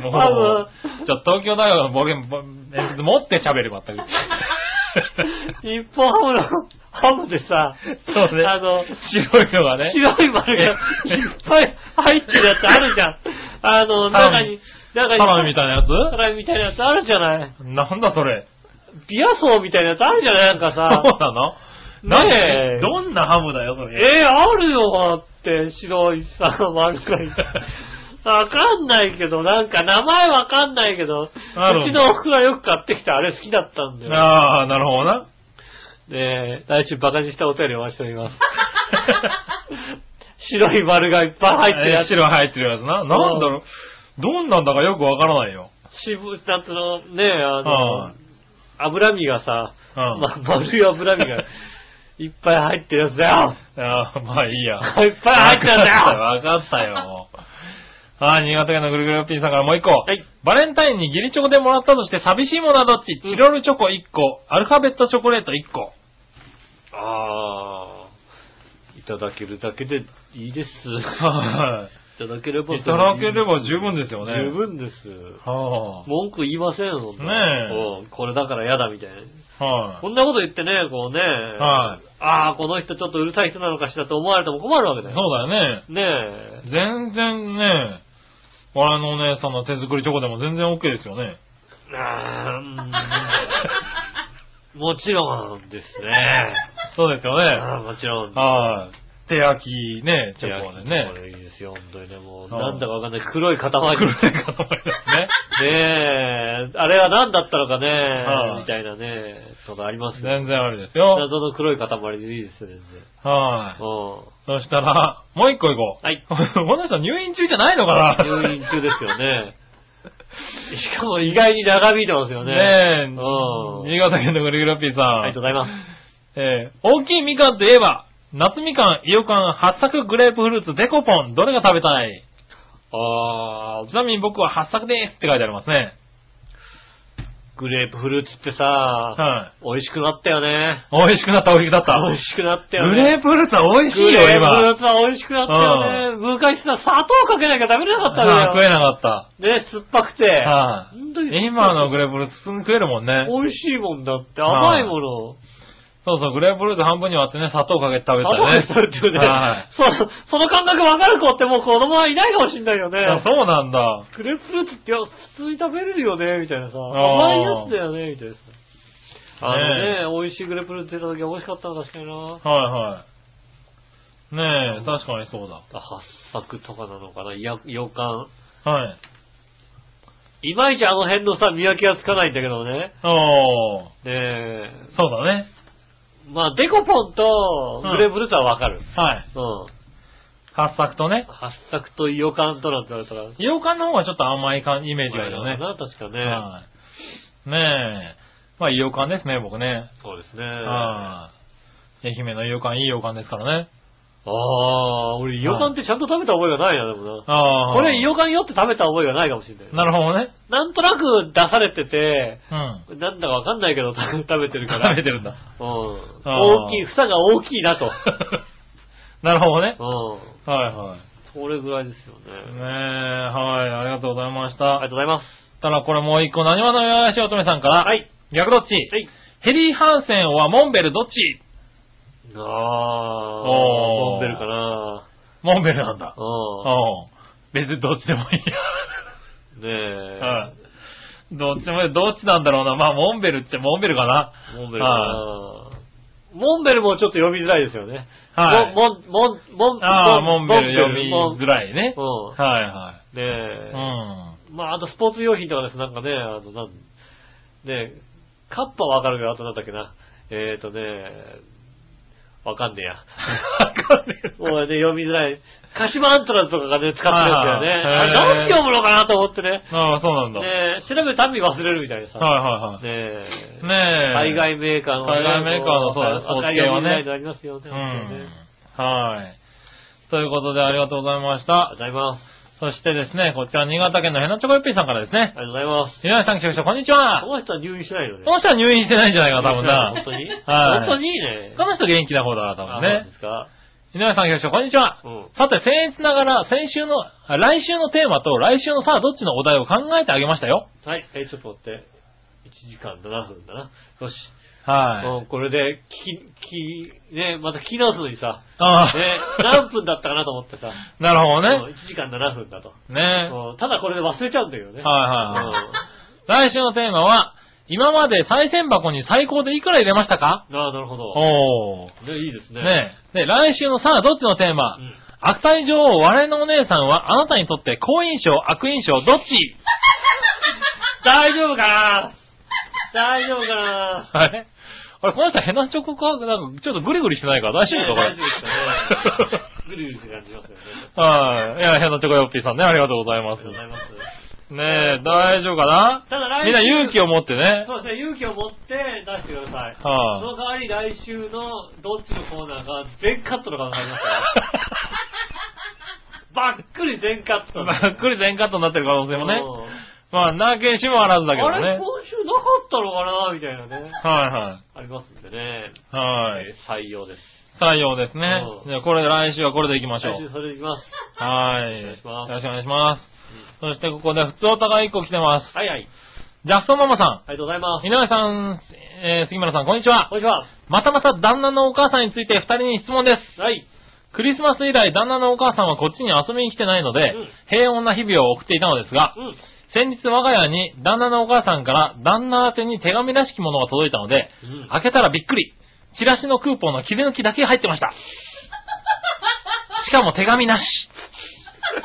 もう、じゃあ東京大学のボケ、ボ鉛筆持って喋ればったく。
日本ハムの、ハムでさ、
そうね。
あの、
白いのがね。
白い丸がいっぱい入ってるやつあるじゃん。あの、中に、中に、
サラミみたいなやつ？
サラミみたいなやつあるじゃない？
なんだそれ。
ビアソーみたいなやつあるじゃない？なんかさ。
そうなの？
ねえ
どんなハムだよ、それ。
えー、あるよって、白いさ、丸がいっぱい。わかんないけど、なんか名前わかんないけど、うちの？おふくろはよく買ってきてあれ好きだったんだよ。
ああ、なるほどな。
ねえ、来週バカにしたお便りを回しております。白い丸がいっぱい入ってるやつ。
えー白入ってるやつな。なんだろう。どんなんだかよくわからないよ。
渋、なんつうの、ねえ、あ
は
の
い、
脂身がさ、
うん
ま、丸い脂身が いっぱい入ってるやつだよ。
ああ、まあいいや。
いっぱい入ってるんだよ。
わかったよ、もう。はい、新潟県のぐるぐるピンさんからもう一個。
はい。
バレンタインにギリチョコでもらったとして寂しいものはどっち？チロルチョコ1個、アルファベットチョコレート1個。
ああ、いただけるだけでいいです。
はい
ただければ
い。いただければ十分ですよね。
十分です。
は
文句言いませんよ。
ねえ
うんこれだから嫌だみたいな。
あ。はい。
こんなこと言ってね、こうね、
はい
ああ、この人ちょっとうるさい人なのかしらと思われても困るわけだよ。
そうだよね。
ねえ。
全然ね、我のお姉さんの手作りチョコでも全然 OK ですよね。
もちろんですね。
そうですよね。
あーもちろん。
はい。手焼きね、チョコで
こ
ね。
れいいですよ、本当にね。もう、
はい
なんだかわかんない黒い塊。
黒い塊ですね。
ねえ、あれは何だったのかね、
はい
みたいなね、とかありますね。
全然ありですよ。
謎の黒い塊でいいですよ、全然。
はい。
う
そしたら、もう一個行こう。
はい。
この人入院中じゃないのかな
ん。入院中ですよね。しかも意外に長引いてますよね。
ねえ、
うん
新潟県のぐるぐるラッピーさん。
ありがとうございます。
えー大きいみかんといえば、夏みかん、いよかん、八作グレープフルーツ、デコポン、どれが食べたい？
あ
ちなみに僕は八作ですって書いてありますね。
グレープフルーツってさ、
はい。
美味しくなったよね。
美味しくなった、美味しくなった。
美味しくなったよ
グ
ね。
レープフルーツは美味しいよ、
グレープフル
今。
ーツは美味しくなったよね。昔さ、砂糖かけなきゃ食べれなかったのよ。
あ食えなかった。
ね、酸っぱくて。
はい
本当に
今のグレープフルーツ普通に食えるもんね。
美味しいもんだって、甘いもの。
そうそう、グレープフルーツ半分に割ってね、砂糖かけて食べたりね。
砂糖かけて食べて
はい。
その、その感覚わかる子ってもう子供はいないかもしんないよね。
あそうなんだ。
グレープフルーツって、いや、普通に食べれるよね、みたいなさ。
ー
甘いやつだよね、みたいなさ。あの
ね
ね、美味しいグレープフルーツ出た時は美味しかったな、確かにな。
はいはい。ねえ、確かにそうだ。
八作とかなのかな、いや、洋館。
はい。
いまいちあの辺のさ、見分けがつかないんだけどね。
おー。
ねえ。
そうだね。
まあ、デコポンとグレープフルーツはわかる。
はい。
うん。
八作とね。
八作とイヨカンとなんて言われたら。
洋館の方がちょっと甘い感イメージがあるよね。
な、確かね。
はい。ねえ。まあ、洋館ですね、僕ね。
そうですね。
はい。愛媛の洋館、いい洋館ですからね。
ああ、俺、イヨカンってちゃんと食べた覚えがないな、でもな。
ああ。
これ、イヨカンよって食べた覚えがないかもしれない。
なるほどね。
なんとなく出されてて、
うん。
なんだかわかんないけど食べてるから。
食べてるんだ。
うん。
あー
大きい、房が大きいなと。
なるほどね。
うん。
はいはい。
それぐらいですよ
ね
ね。
え、はい、ありがとうございまし
ありが
た。
とうございます。
ただこれもう一個、何話のよやしおとめさんから。
はい。
逆どっち？
はい。
ヘリー・ハンセンはモンベルどっち？
ああ、モンベルかな。
モンベルなんだ。
う
うん。別にどっちでもいい
ん。ねえ。
や。はい。どっちも、どっちなんだろうな。まあ、モンベルっちゃモンベルかな。
モンベルかな。モンベルもちょっと読みづらいですよね。
はい
モン、モン、モン、
ああ、モンベル読みづらいね。
うん。
はいは
ね
い。
え。
うん。
まあ、あとスポーツ用品とかです、なんかね、あの、なん、ねえ、カッパはわかるけど、あとなんだっけな。えーとね、わかんねえや。
わかんねえ。
もうね、読みづらい。鹿島アントラーズとかがね、使ってるんだよね。
はいはい
あれ、なんて読むのかなと思ってね。
ああ、そうなんだ。
ねえ、調べるたびに忘れるみたいなさ。
はいはいはい。
ねえ。
ねえ。
海外メーカーのね。
海外メーカーのそうだね
赤い
スポーツ系はね
赤い読みづらいのありますよね。
はい。ということでありがとうございました
ありがとう。ございます。
そしてですね、こちら新潟県のヘナチョコヨッピーさんからですね
あ。りがとうございます。
皆さん、局長、こんにちは。
この人は入院してないのね。
この人は入院してないんじゃないかな、多分な。
本当に？
はい
本当にいいね。
この人元気な方だな、多分
あそうで
ね。
すか。
井上さん、局長、こんにちは。
うん。
さて、僭越ながら、先週の、あ来週のテーマと来週のさあ、どっちのお題を考えてあげましたよ。
はい。えーちょっと待って。1時間7分だな。よし。
はい。
うん、これで、聞き、聞き、ね、また聞き直すのにさ、
ああ、
ね、何分だったかなと思ってさ、
なるほど
うん
ね。
1時間7分だと。
ね
うんただこれで忘れちゃうんだけどね。
はいはいはい。来週のテーマは、今まで再銭箱に最高でいくら入れましたか？
うんああ、なるほど。
おー。
ね、いいですね。
ねで、来週のさあ、どっちのテーマ、
うん。
悪態女王、我のお姉さんは、あなたにとって好印象、悪印象、どっち？
大丈夫かな？大丈夫かな？
あれあれ、この人ヘナチョコか、なんか、ちょっとグリグリしてないから大丈夫かこれ
大丈夫ですかね。ぐるぐるして感じますよね。
はい。いや、ヘナチョコヨッピーさんね、ありがとうござい
あり
ます。
がとうございます。
ねえ、大丈夫かな？
ただ来週
みんな勇気を持ってね。
そうですね、勇気を持って出してください。
は
その代わり来週のどっちのコーナーか全カットの可能性ありますから。ばっくり全カット。
ばっくり全カットになってる可能性もね。
うん
まあ、なけしもあらずだけど
あれ、
ね。
今週なかったのかなみたいなね。
は
ありますんでね。
いはい。
採用です。
採用ですね
う。ん
じゃあこれで来週はこれでいきましょう。
来週それでいきます。
はい。
よろしくお願いします
よろしくお願いします。そしてここで普通お互い1個来てます。
はいはい。
ジャクソンママさ
ありがとうございま
ん、
す。
井上さん、えー、杉村さん、こんにちは
こ。んにちは。
またまた旦那のお母さんについて二人に質問です。
はい。
クリスマス以来、旦那のお母さんはこっちに遊びに来てないので、
うん
平穏な日々を送っていたのですが、
うん。
先日我が家に旦那のお母さんから旦那宛てに手紙らしきものが届いたので、
うん
開けたらびっくり。チラシのクーポンの切り抜きだけ入ってました。しかも手紙なし。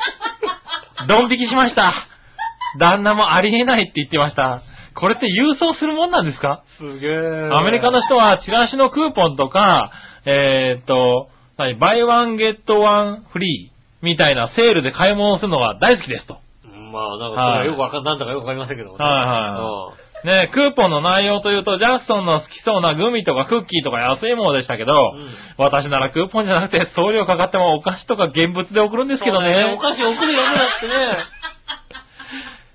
ドン引きしました。旦那もありえないって言ってました。これって郵送するもんなんですか？
すげえ。
アメリカの人はチラシのクーポンとか、えーっと、何、バイワンゲットワンフリーみたいなセールで買い物をするのが大好きですと。
うん。まあ、なんか、よくわかん、なんだかよくわかりませんけどもね。
はいはいねクーポンの内容というと、ジャクソンの好きそうなグミとかクッキーとか安いものでしたけど、
うん
私ならクーポンじゃなくて送料かかってもお菓子とか現物で送るんですけどね。
そうお菓子送るよね、だってね。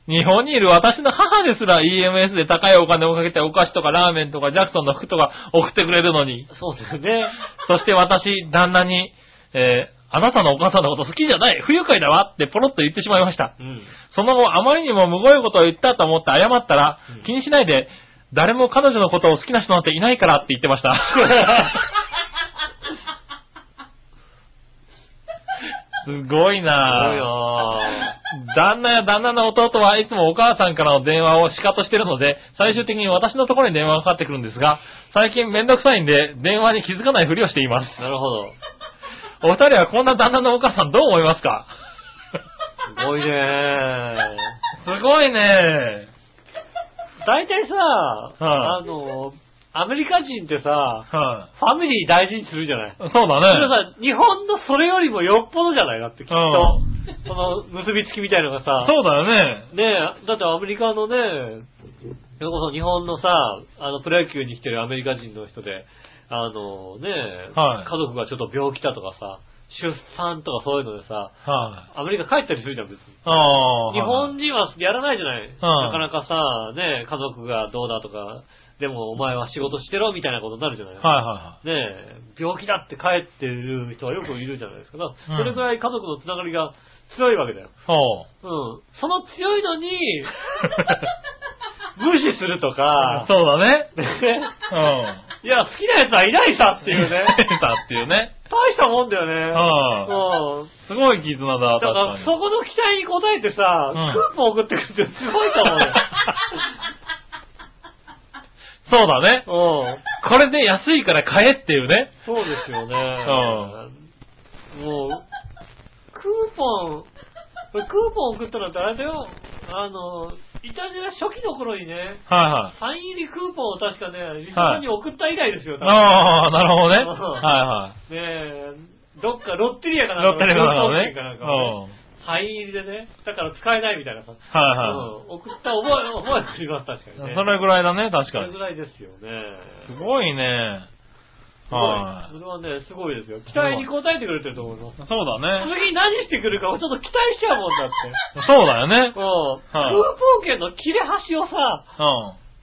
日本にいる私の母ですら EMS で高いお金をかけてお菓子とかラーメンとかジャクソンの服とか送ってくれるのに。
そうですね。
そして私、旦那に、えーあなたのお母さんのこと好きじゃない不愉快だわってポロッと言ってしまいました。
うん。
その後、あまりにもむごいことを言ったと思って謝ったら、
うん
気にしないで、誰も彼女のことを好きな人なんていないからって言ってました。すごい
すごい
なぁ。
な
旦那や旦那の弟はいつもお母さんからの電話をシカとしてるので、最終的に私のところに電話がかかってくるんですが、最近めんどくさいんで、電話に気づかないふりをしています。
なるほど。
お二人はこんな旦那のお母さんどう思いますか？
すごいね
すごいね
大体さ、
はい
あの、アメリカ人ってさ、
は
ファミリー大事にするじゃない？
い、そうだ
それ
ね。
さ、日本のそれよりもよっぽどじゃない？だってきっと。その結びつきみたいのがさ。
そうだよね。
ねえ、だってアメリカのね、それこそ日本のさ、あの、プロ野球に来てるアメリカ人の人で、あのね、
はい
家族がちょっと病気だとかさ、出産とかそういうのでさ、
はい、
アメリカ帰ったりするじゃん、別に。
ああ。
日本人はやらないじゃない、
ん
なかなかさ、ね、家族がどうだとか、でもお前は仕事してろみたいなことになるじゃない、
はいは
ねえ、病気だって帰ってる人はよくいるじゃないですか。だからそれぐらい家族のつながりが強いわけだよ。
う。
うん。その強いのに、無視するとか、
そうだね。
ね
うん。
いや、好きな奴はいないさっていうね。
たっていうね。
大したもんだよね。
は
うん。
すごい絆だ、
だか、
らに。
そこの期待に応えてさ、
うん
クーポン送ってくるってすごいと思うよ。
そうだね。
うん。
これで安いから買えっていうね。
そうですよね。もう、クーポン、クーポン送ったのってあれだよ。あの、イタジラ初期の頃にね、
はいはい。
サイン入りクーポンを確かね、リスナーに送った以来ですよ、多分
ああ、なるほどね。
うん
は
ねえ、どっかロッテリアか
いはい。
なんか
ロッテレアだから
ロッテ
ね。
リアかなんかねサイン入りでね、だから使えないみたいなさ。
はいは
うん送った覚え、覚えがあります、確かにね。
い。それぐらいだね、確かに
それぐ。らいですよね。
すごいね。
すごい
は
それはね、すごいですよ。期待に応えてくれてると思います。
い。そうだね。
次何してくるかをちょっと期待しちゃうもんだって。
そうだよね。
うん。クーポン券の切れ端をさ、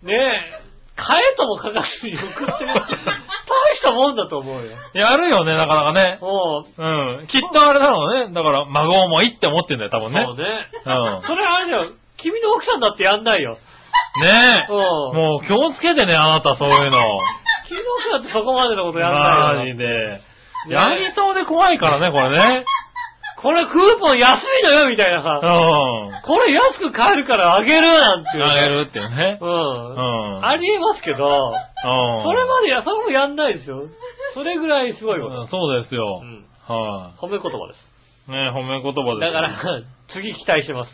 うん。
ねえ、買えとも書かずに送ってるって、大したもんだと思うよ。
やるよね、なかなかね。
もう、
うん。きっとあれだろうね。だから、孫もいいって思ってんだよ、多分ね。
そうね。
うん
それあれだよ。君の奥さんだってやんないよ。
ねえ。
うん。
もう気をつけてね、あなた、そういうの。
君の奥さんってそこまでのことやんないよ。
マジで。やりそうで怖いからね、これね。
これクーポン安いのよ、みたいな
う
さ。
ん。
これ安く買えるからあげるなんていうね。
あげるっていうね。
う。
うんん。
ありえますけど、
うん。
それまでや、それもやんないですよ。それぐらいすごいこ
うんそうですよ
と。う。ん。
は
褒め言葉です。
い。ね褒め言葉です。
だから、次期待してます。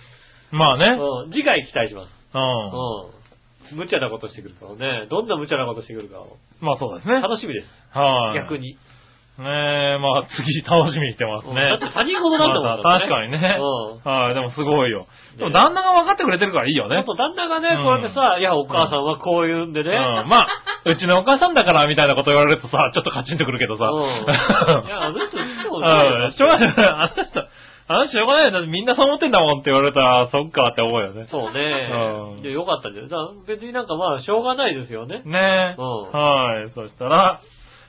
まあね。
うん。次回期待します。
うん。
うん。無茶なことしてくるかをね。どんな無茶なことしてくるかを。
まあそうですね。
楽しみです。
はい。
逆に。
ねえ、まあ次楽しみにしてますね。
だって他人事なんだもん
ま
だって
あ確かにね。
う
はい、でもすごいよ。でも旦那が分かってくれてるからいいよね。
ちょっと旦那がね
う、ん
こうやってさ、いや、お母さんはこう言うんでね。
うん、まあ、うちのお母さんだからみたいなこと言われるとさ、ちょっとカチンとくるけどさ。
うんいや、あの人いつもよ
うん、しょうがない。あの人、あの人しょうがないよ。だってみんなそう思ってんだもんって言われたら、そっかって思うよね。
そうね
う。ん
で、よかったんじゃないだから別になんかまあ、しょうがないですよね。
ねえ。
うん
はい。そしたら、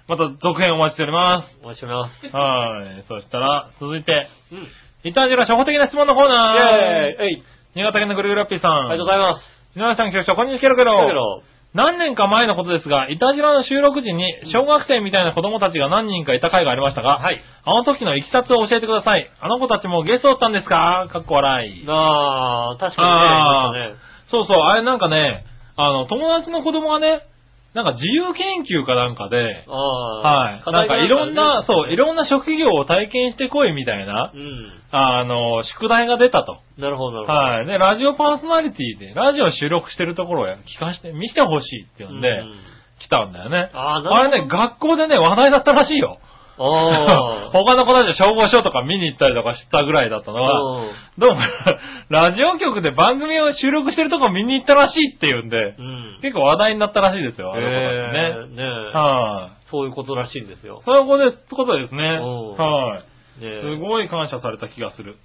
また続編お待ちしております。
お待ちしております。
はい。そしたら、続いて、
うん。イ
いたじら初歩的な質問のコーナー。
ェーイえい
新潟県のぐるぐるラッピーさん。
ありがとうございます。
井上さん、局長、こんにちは、ケロケロ。
だけど、
何年か前のことですが、いたじらの収録時に、小学生みたいな子供たちが何人かいた回がありましたが、
はい。
あの時のいきさつを教えてください。あの子たちもゲストだったんですか？かっこ笑い。
ああ、確かにね
あー
ありまし
そうそう、あれなんかね、あの、友達の子供がね、なんか自由研究かなんかで、はい。
あ。
なんかいろんな、そう、い
ろ
ろんな職業を体験してこいみたいな、
うん。
あの、宿題が出たと。
なるほど、なるほど。
はい。で、ラジオパーソナリティで、ラジオ収録してるところを聞かして、見せてほしいって言うんで、
うん
来たんだよね。
あーなるほど
あれね、学校でね、話題だったらしいよ。
あ
他の子たちは消防署とか見に行ったりとかしたぐらいだったのが、
うん
どうも、ラジオ局で番組を収録してるとこ見に行ったらしいっていうんで、
うん。
結構話題になったらしいですよ、あの子たちね。
えーねえ
はい、
そういうことらしいんですよ。
そういうことですね。
うん
はい、すごい感謝された気がする。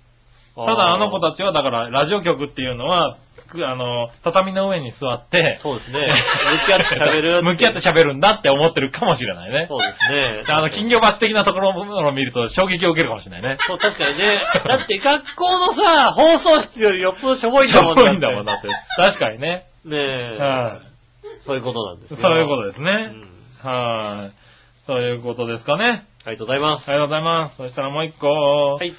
ただあの子たちは、だから、ラジオ局っていうのは、くあの、畳の上に座って、
そうですね。向き合って喋る。
向き合って喋るんだって思ってるかもしれないね。
そうですね。
あの、金魚鉢的なところを見ると衝撃を受けるかもしれないね。
そう、確かにね。だって学校のさ、放送室よりよっぽどしょぼいん
しょ
だもん
ぼいんだもんだって。確かにね。
ねえ。
は
そういうことなんです
そういうことです
う
ね。
ん
はい。そういうことですかね。
ありがとうございます。
ありがとうございます。そしたらもう一個。
はい。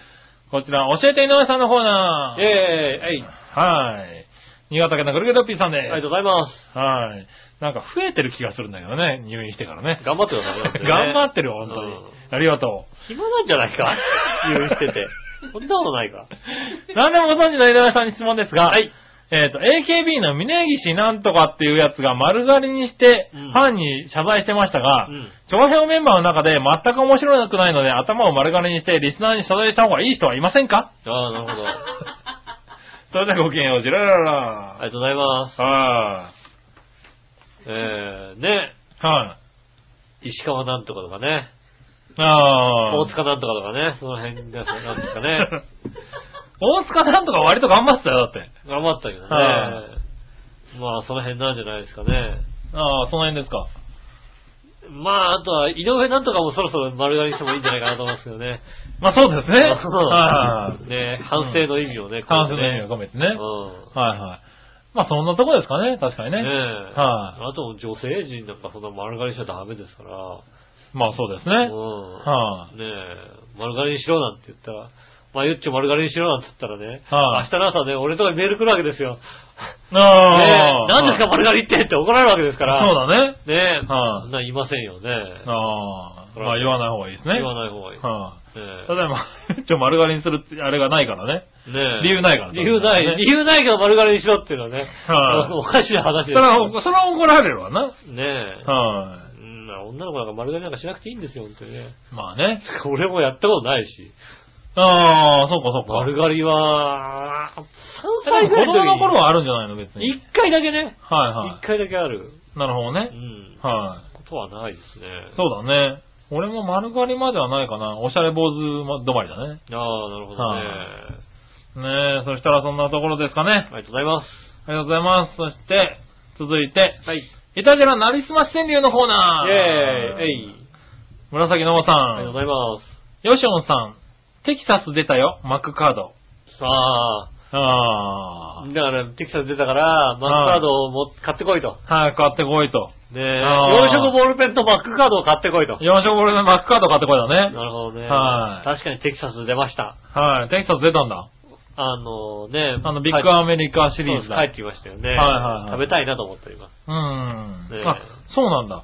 こちら、教えて井上さんのコーナー。
イェーイはい。
はい。新潟県のぐるぐるドッピーさんです。
ありがとうございます。
はい。なんか増えてる気がするんだけどね、入院してからね。
頑張ってください
頑張ってるよ、本当に
うん。
ありがと
暇なんじゃないか入院してて。そんなことないか。
う。何でもご存知の井上さんに質問ですが、
はい。
えっ、と、AKB の峯岸なんとかっていうやつが丸刈りにして、
うん
ファンに謝罪してましたが、
うん
長編メンバーの中で全く面白くないので頭を丸刈りにしてリスナーに謝罪した方がいい人はいませんか？
ああ、なるほど。あ
それではごきげんよう、ジラララ
りがとうございます。
は
えー、ね。
い。はい。
石川なんとかとかね。
あ
大塚なんとかとかね。その辺ですなんですかね。
大塚なんとか割と頑張ってたよ、だって。
頑張ったけどね。
は
まあ、その辺なんじゃないですかね。
ああ、その辺ですか。
まあ、あとは、井上なんとかもそろそろ丸刈りにしてもいいんじゃないかなと思いますけどね。
まあそうですね。
そう
はい。
ね反省の意味をね、
反省の意味を
込
込めてね。
めてね。
はいはい。まあそんなとこですかね、確かにね。はい
あと、女性陣なんかそんな丸刈りしちゃダメですから。
まあそうですね。
うん。
は
ねえ、丸刈りにしろなんて言ったら、まあ、ゆっちょ丸刈りにしろなんて言ったらね、
はい
明日の朝ね、俺とかにメール来るわけですよ。
い。あ
ね。何ですか丸刈りってって怒られるわけですから。
そうだね。
ねえ、
はい
そんなん言いませんよね。
ああ。まあ言わない方がいいですね。
言わない方がいい。
はい。
ね
ただまあ、ちょ、丸刈りにするってあれがないからね。
えねえ
理由ないから
理由ない、
ね
理由ないけど丸刈りにしろっていうのはね、
はい
おかしい話です
それ
よ。
は、それは怒られるわな。
ねえ。
は
うん、女の子なんか丸刈りなんかしなくていいんですよ、本当にね。
い。まあね。
俺もやったことないし。
ああ、そうかそうか。
丸刈りは、3
で
歳ぐらい
も子供の頃
は
はあるんじゃないの別に。
一回だけね。
はいは
一回だけある。
い。なるほど
う
ね。
ん。
はい。
ことはないですね。
そうだね。俺も丸刈りまではないかな。おしゃれ坊主止まりだね。
ああ、なるほどね。
ねえ、そしたらそんなところですかね。
ありがとうございます。
ありがとうございます。そして、続いて、
はい。イ
イタジラなりすまし川柳のコーナー。
ェーイえい
紫のおさ
ありがとうご
ん。
ざいます。
ヨシオンさん。テキサス出たよ、マックカード。
あ
あ
あ、だから、テキサス出たから、マックカードをも買ってこいと。
あ。はい、買ってこいと。
ねえ、
あー
4色ボールペンとマックカードを買ってこいと。
4色ボールでマックカード買ってこいだね。
なるほどね。
はい
確かにテキサス出ました。
はい、テキサス出たんだ。
あのね、
あの、ビッグアメリカシリーズだ。
帰ってきましたよね。
はいはいはい
食べたいなと思っております。
うん。あ、そうなんだ。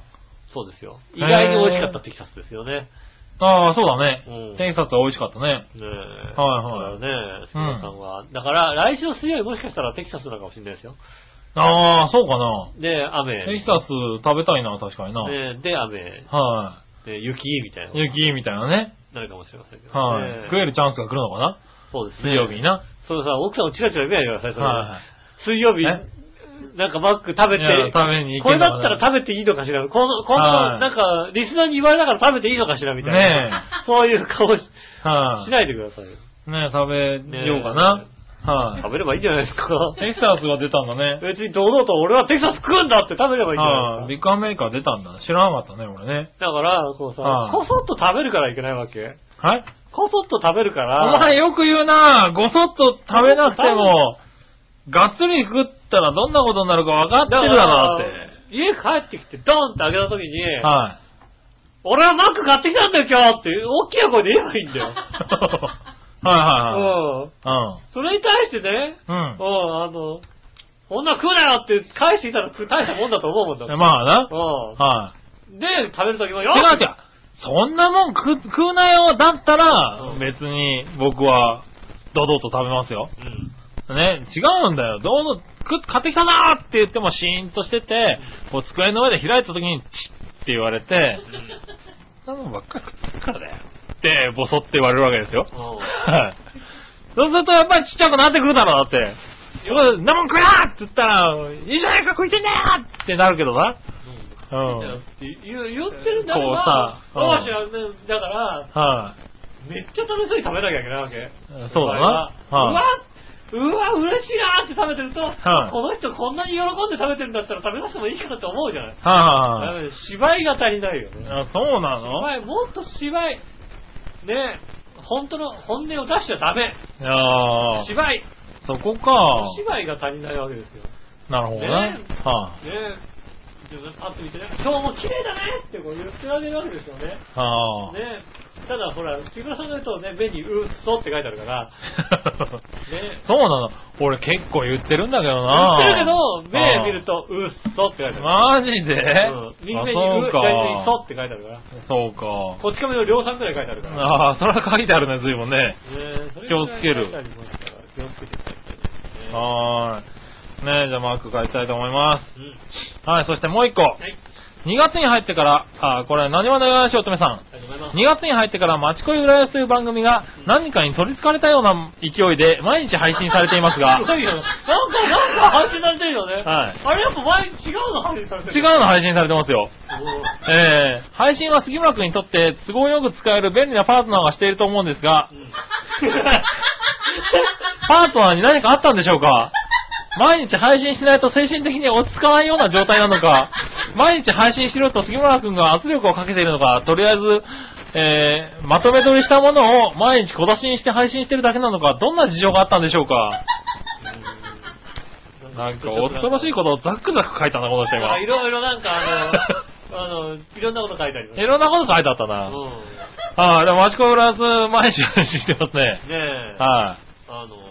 そうですよ。意外に美味しかったテキサスですよね。
ああ、そうだね。
うん
テキサスは美味しかったね。
ねえ。
はいはい
だからね、杉村さんは。だから、来週の水曜日もしかしたらテキサスなのかもしれないですよ。
ああ、そうかな。
で、雨。
テキサス食べたいな、確かにな。
ねで、雨。
は
で、雪みたいな。
い。雪みたいなね。
なるかもしれませんけど、
はい。
ね
食えるチャンスが来るのかな？
そうですね。
水曜日に。な。
それさ、奥さんをチラチラ見ないでください、それ。
はい。
水曜日、
え？
なんかマック食べて
食べに行
これだったら食べていいのかしら？この、この、
はい
なんか、リスナーに言われながら食べていいのかしらみたいな。
ね
そういう顔し
はい。
しないでくださいよ。
ね食べようかな。はい。
食べればいいんじゃないですか。
テキサスが出たんだね。
別に堂々と俺はテキサス食うんだって食べればいいんじゃ
はい。
ないです
ビッグアメリカ出たんだ。知らなかったね、俺ね。
か。だから、こうさ
はい、
こそっと食べるからいけないわけ？
はい
こそっと食べるから。
お前よく言うなごそっと食べなくても、がっつり食ったらどんなことになるか分かってるだろ、だって。
家帰ってきてドンって開けた時に、
はい。
俺はマック買ってきたんだよ今日って、大きな声で言えばいいんだよ。
はいは
うん。
いはい。
それに対してね、
うん。
うん、あの、こんな食うなよって返していたら大したもんだと思うもんだ
うん。まあな。
う
は
ん。で、食べるときも
い。
よ
違う違う。そんなもん食食うなよだったら
う、ん
別に僕は、堂々と食べますよ。
うん。
ね、違うんだよ。どうぞ、く買ってきたなーって言ってもシーンとしてて、こう机の上で開いた時に、チッって言われて、なもんばっかり食ってるからだよ。って、ボソって言われるわけですよ。
うん
はい。そうするとやっぱりちっちゃくなってくるだろう、だって。そんなもん食えなって言ったら、いいじゃないか食いてんだよってなるけどな。うん。
言う言ってるんだから、
こうさうん
よしあのだから、
は
めっちゃ楽しそうに食べなきゃいけないわけ。
い。そうだな。
うわ
は
うわ、嬉しいなって食べてると、
はい
この人こんなに喜んで食べてるんだったら食べなくてもいいかなって思うじゃない。
い。は
だから芝居が足りないよね。
い。あ、そうなの？
芝居、もっと芝居、ね本当の本音を出しちゃダメ。
いやー
芝居、
そこか。
芝居が足りないわけですよ。
なるほどね。
ね
は
ね自分パッと見てね、今日も綺麗だねってこう言ってあげるわけですよね。
い。は
ねただほら、木村さんの言うとね、目にうっそって書いてあるから、ね
そうなの。俺結構言ってるんだけど
言
な。
ってるけど、目見ると、うっそって書いてある。
マジで？
うん右目にう、
あそう
左目にそ
か。
って書いてあるから。
そうか。
こっち亀の両さんくらい書いてあるから。
ああ、それは書いてあるね、随分ね。
ね
気をつける
気をつけていただきたい。
はーい。ねじゃあマーク書いたいと思います。
うん。
はい、そしてもう一個。
はい。
2月に入ってから、あ、これ、何話のよしおとめさん。
ありがとうございます。
2月に入ってから、町恋浦安という番組が何かに取り憑かれたような勢いで毎日配信されていますが、
すごいよ。なんか、なんか配信されてるよね。
はい
あれやっぱ前違うの配信されてる。
違うの配信されてますよ。
う
えー、配信は杉村くんにとって都合よく使える便利なパートナーがしていると思うんですが、
ん。
パートナーに何かあったんでしょうか？毎日配信しないと精神的に落ち着かないような状態なのか、毎日配信しろと杉村くんが圧力をかけているのか、とりあえず、えー、まとめ撮りしたものを毎日小出しにして配信してるだけなのか、どんな事情があったんでしょうか？なんか、恐ろしいことをザックザク書いたな、この人今。
いろいろなんかあの、あの、いろんなこと書いてあります。
いろんなこと書いてあったな。
うん。
はい、でも、マチコウラス毎日配信してますね。
ねえ。
はい、
あの、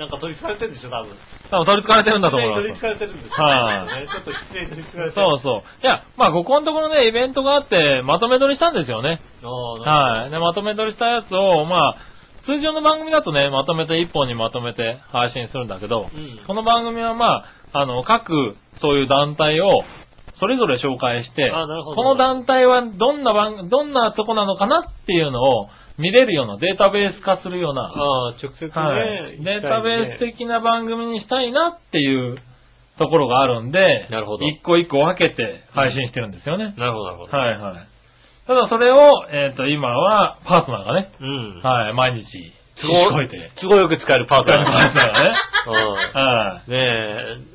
なんか取り憑かれてるんでしょ、多分。
多分取り憑かれてるんだと思います。
取り憑かれてるんですよ。
はい
ねちょっと失礼に取り憑かれてる。
そうそう。いや、まあ、ここのところね、イベントがあって、まとめ撮りしたんですよね。はい。で、まとめ撮りしたやつを、まあ、通常の番組だとね、まとめて一本にまとめて配信するんだけど、
うん
この番組はまあ、あの、各、そういう団体を、それぞれ紹介して、この団体はどんな番、どんなとこなのかなっていうのを見れるようなデータベース化するような、
ああ、直接ね、
はい、データベース的な番組にしたいなっていうところがあるんで、
なるほど
一個一個分けて配信してるんですよね。
なるほど、なるほど。
はいはい。ただそれを、えっ、と、今はパートナーがね、
うん。
はい、毎日、
都
聞こえて。
都合よく使えるパートナー。
パートナーがね。
うん。
はい。
ね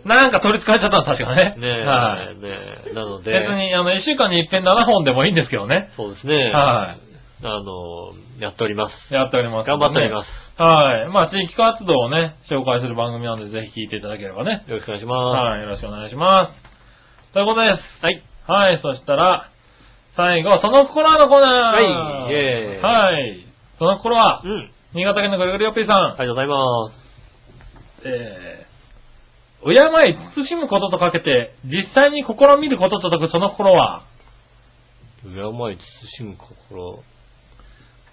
え、
なんか取り憑かれちゃったの確かね。
ねえ、
はい。
ねえ、なので、
別に、あの、一週間に一遍7本でもいいんですけどね。
そうですね、
は
あの、やっております。
い。やっております、
頑張っております。
す。はい。まあ、地域活動をね、紹介する番組なので、ぜひ聞いていただければね。
よろしくお願いします。
はい。よろしくお願いします。ということです。
はい。
はい。そしたら、最後、その心はのコーナー。
はいイェーイ
はい。その心は
う、ん。
新潟県のぐるぐるよっぴーさん。
ありがとうございます。
えー、敬い、慎むこととかけて、実際に試みることと解くその心は、
敬い、慎む心、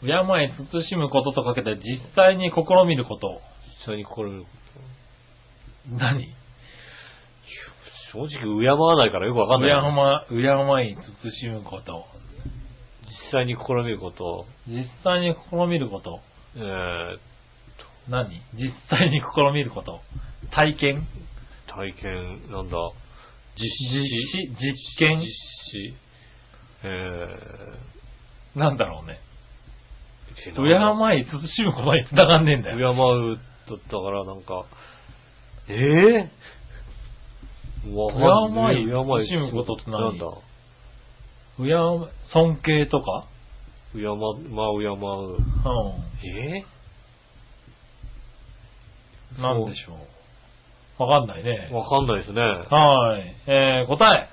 敬い、慎むこととかけて、実際に試みること。
実際に心めるこ
何？
と。正直、敬わないからよくわかん
敬
ない。
い、敬い、慎むこと。
実際に試みること、
実際に試みること。
えー、
何？実際に試みること。体験？
体験、なんだ、実
実
施、
施実験？
実施、え
なんだろうね。
ー、
敬い、慎むことに繋がんねえんだ
敬
よ。
うだから、なんか、えぇ、ー、わかんない
敬い慎むことって何？
なんだ？
敬い、尊敬とか？
敬ま、まあ、敬う。
う
え
ん。なんでしょう。わかんないね
ー、。わかんないですね。
はい。えー、答え。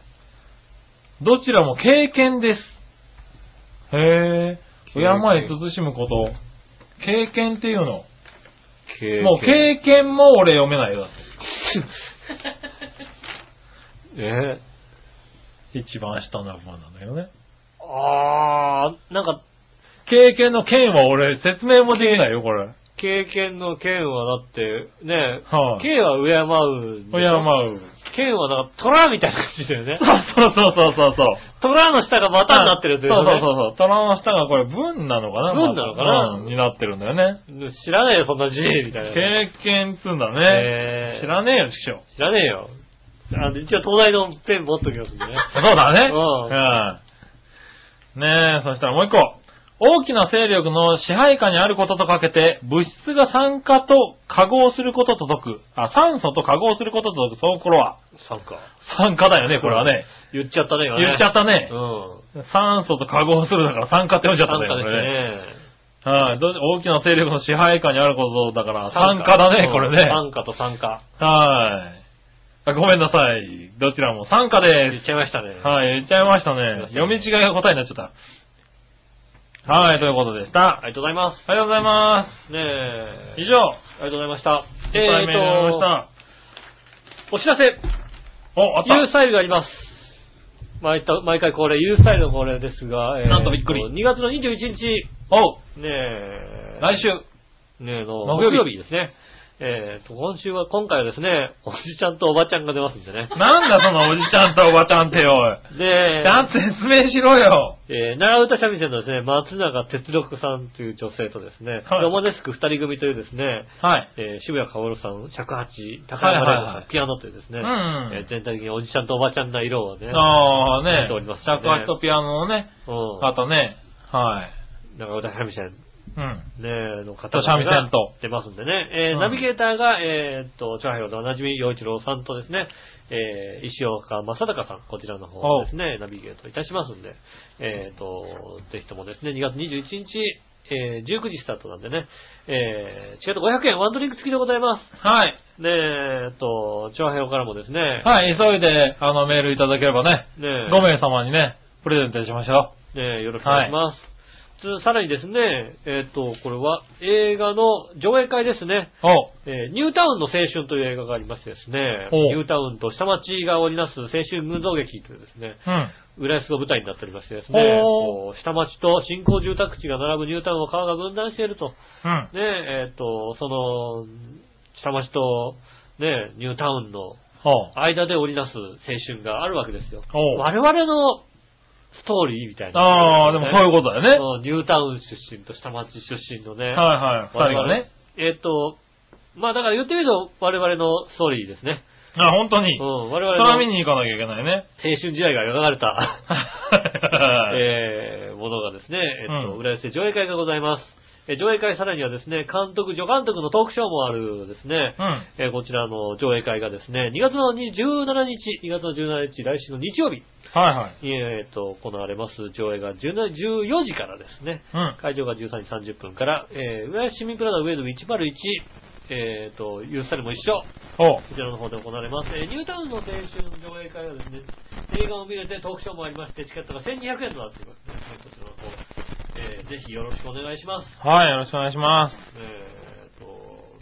どちらも経験です。へえ。敬
経験
い、慎むこと。経験っていうの。
経
もう経験も俺読めないよ。だって
え？
一番下の部分なんだよね。
ー、あー、なんか、
経験の剣は俺説明もできないよ、これ。
経験の剣はだって、ね、
はい
剣は敬う。
敬う。
剣はなんか虎みたいな感じだよね。
そうそうそうそうそう。
虎の下がバタになってるやつでね。
そうそうそう。虎の下がこれ文なのかな？
文なのかな？
うんになってるんだよね。
知らねえよ、そんな字、みたいな。
経験っつうんだね。
えー
知らねえよ、師匠。
知らねえよ。あの、一応東大のペン持っときますんでね。
そうだね。
うん
うん。ねえ、そしたらもう一個。大きな勢力の支配下にあることとかけて、物質が酸化と化合することと解く。あ、酸素と化合することと解く、その頃は。
参加。
酸化だよね、これはね。
言っちゃったね、今ね。
言っちゃったね
う。ん。
酸素と化合するだから酸化って言っちゃったね。
参加ですね。
はい。どう大きな勢力の支配下にあることだから、酸化だね、これね。
参加と参加。
はい。あごめんなさい。どちらも酸化で
言っちゃいましたね。
す。はい、言っちゃいましたね。読み違いが答えになっちゃった。はい、ということでした。
ありがとうございます。
ありがとうございま
ねえ。
す。以上、
ありがとうございました。
えー、
え
と、
お知らせ、
お、あった。
U スタイルがあります。毎た毎回恒例、U スタイルの恒例ですが、えー
なんとびっくり
2月の21日、
おう
ねえ、
来週。
ねえの、
木曜日
ですね。えーと、今週は、今回はですね、おじちゃんとおばちゃんが出ますんでね。
なんだそのおじちゃんとおばちゃんってよ。
で、
ちゃんと説明しろよ。
えー、奈良歌三味線のですね、松永哲六さんという女性とですね、
はい
ロマネスク二人組というですね、
はい。
えー渋谷薫さん、尺八、高山玲子さん、
はいはいはい
ピアノというですね、
うん
えー全体的におじちゃんとおばちゃんな色をね、
ああ、ね
ておりますね
尺八とピアノのね、
うん、
あとね、はい。
長歌三味線、
うん。
ね、の方
と三味線と。
出ますんでね、えー
うん。
ナビゲーターが、えーっと、チャーハイのおなじみ、洋一郎さんとですね、えー石岡正隆さん、こちらの方をですね、ナビゲートいたしますんで、えーっと、ぜひともですね、2月21日、えー19時スタートなんでね、えー、チケット500円、ワンドリンク付きでございます。
はい。
で、えーっと、チョアヘオからもですね、
はい、急いで、あの、メールいただければね、
ね
5名様にね、プレゼントしましょ
ねよろしくお願いします。つさらにですね、えーっと、これは映画の上映会ですね。えーニュータウンの青春という映画がありましてですね、
お
ニュータウンと下町が織りなす青春群像劇というですね、
うん。
浦安が舞台になっておりましてですね、下町と新興住宅地が並ぶニュータウンを川が分断していると。
うん。
ねえ、っ、と、その、下町と、ねニュータウンの。間で織りなす青春があるわけですよ。我々のストーリーみたいな。
ああ、でもそういうことだよね。
うんニュータウン出身と下町出身のね。
はいはい。二人がね。
えっ、と、まあだから言ってみると我々のストーリーですね。
あ、本当に。
うん、我
そ
々
れは見
の
に行かなきゃいけないね。
青春時代が描かれた、
え
えー、ものがですね、えっ、と、
うん
浦安で上映会がございます。えー上映会さらにはですね、監督、助監督のトークショーもあるですね、
うん。
えーこちらの上映会がですね、2月の17日、2月の17日、来週の日曜日
はいはい。
に、えっ、と、行われます上映が17 14時からですね、
うん。
会場が13時30分から、えー、浦安市民プラザ上野101、えっ、と、ユースタイルも一緒。こちらの方で行われます。えーニュータウンの青春上映会はですね、映画を見れてトークショーもありまして、チケットが1200円となっていますね。こちらの方、えーぜひよろしくお願いします。
はい、よろしくお願いします。
えーと、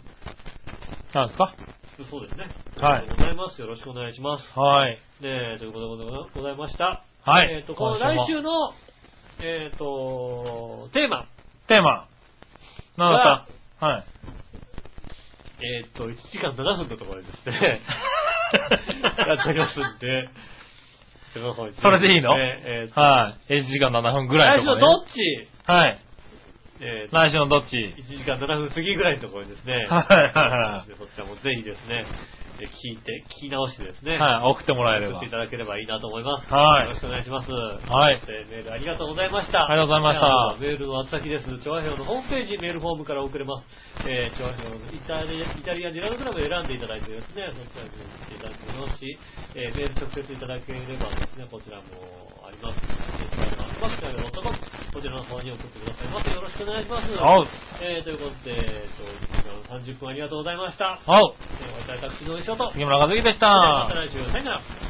何ですか？
そうですね。
はい
ありがとうございます。よろしくお願いします。
はい。
ねということでございました。
はい
えっ、と、この
今週も
来週の、えっ、と、テーマ、
テーマ。何だったはい。
えっ、と、1時間7分のところでですね、やっておりますんで、そ
れでいいの？
ねえーと
はい。1時間7分ぐらい
来週の
のとこね。
どっち？
はい。
えー
来週のどっち
？1時間7分過ぎぐらいのところにですね、
はいはいはい。
でそちらもぜひですね、えー聞いて、聞き直してですね、
はい、送ってもらえれば。
送っていただければいいなと思います。
はい
よろしくお願いします。
はい
そしてメールありがとうございました。
ありがとうございました
メールの宛先です。調和表のホームページ、メールフォームから送れます。えー、調和表のイタリアイタリアンジェラートクラブを選んでいただいてですね、そちらに送っていただけますし、えー、メール直接いただければですね、こちらもあります。こちらの方に送ってくださいませ。よろしくお願いします。
おう。
えー、ということで、えーと、1時間30分ありがとうございました。
おう。
えー、私、私の衣装と、
杉村和樹でし
また
た。
来週、さよなら。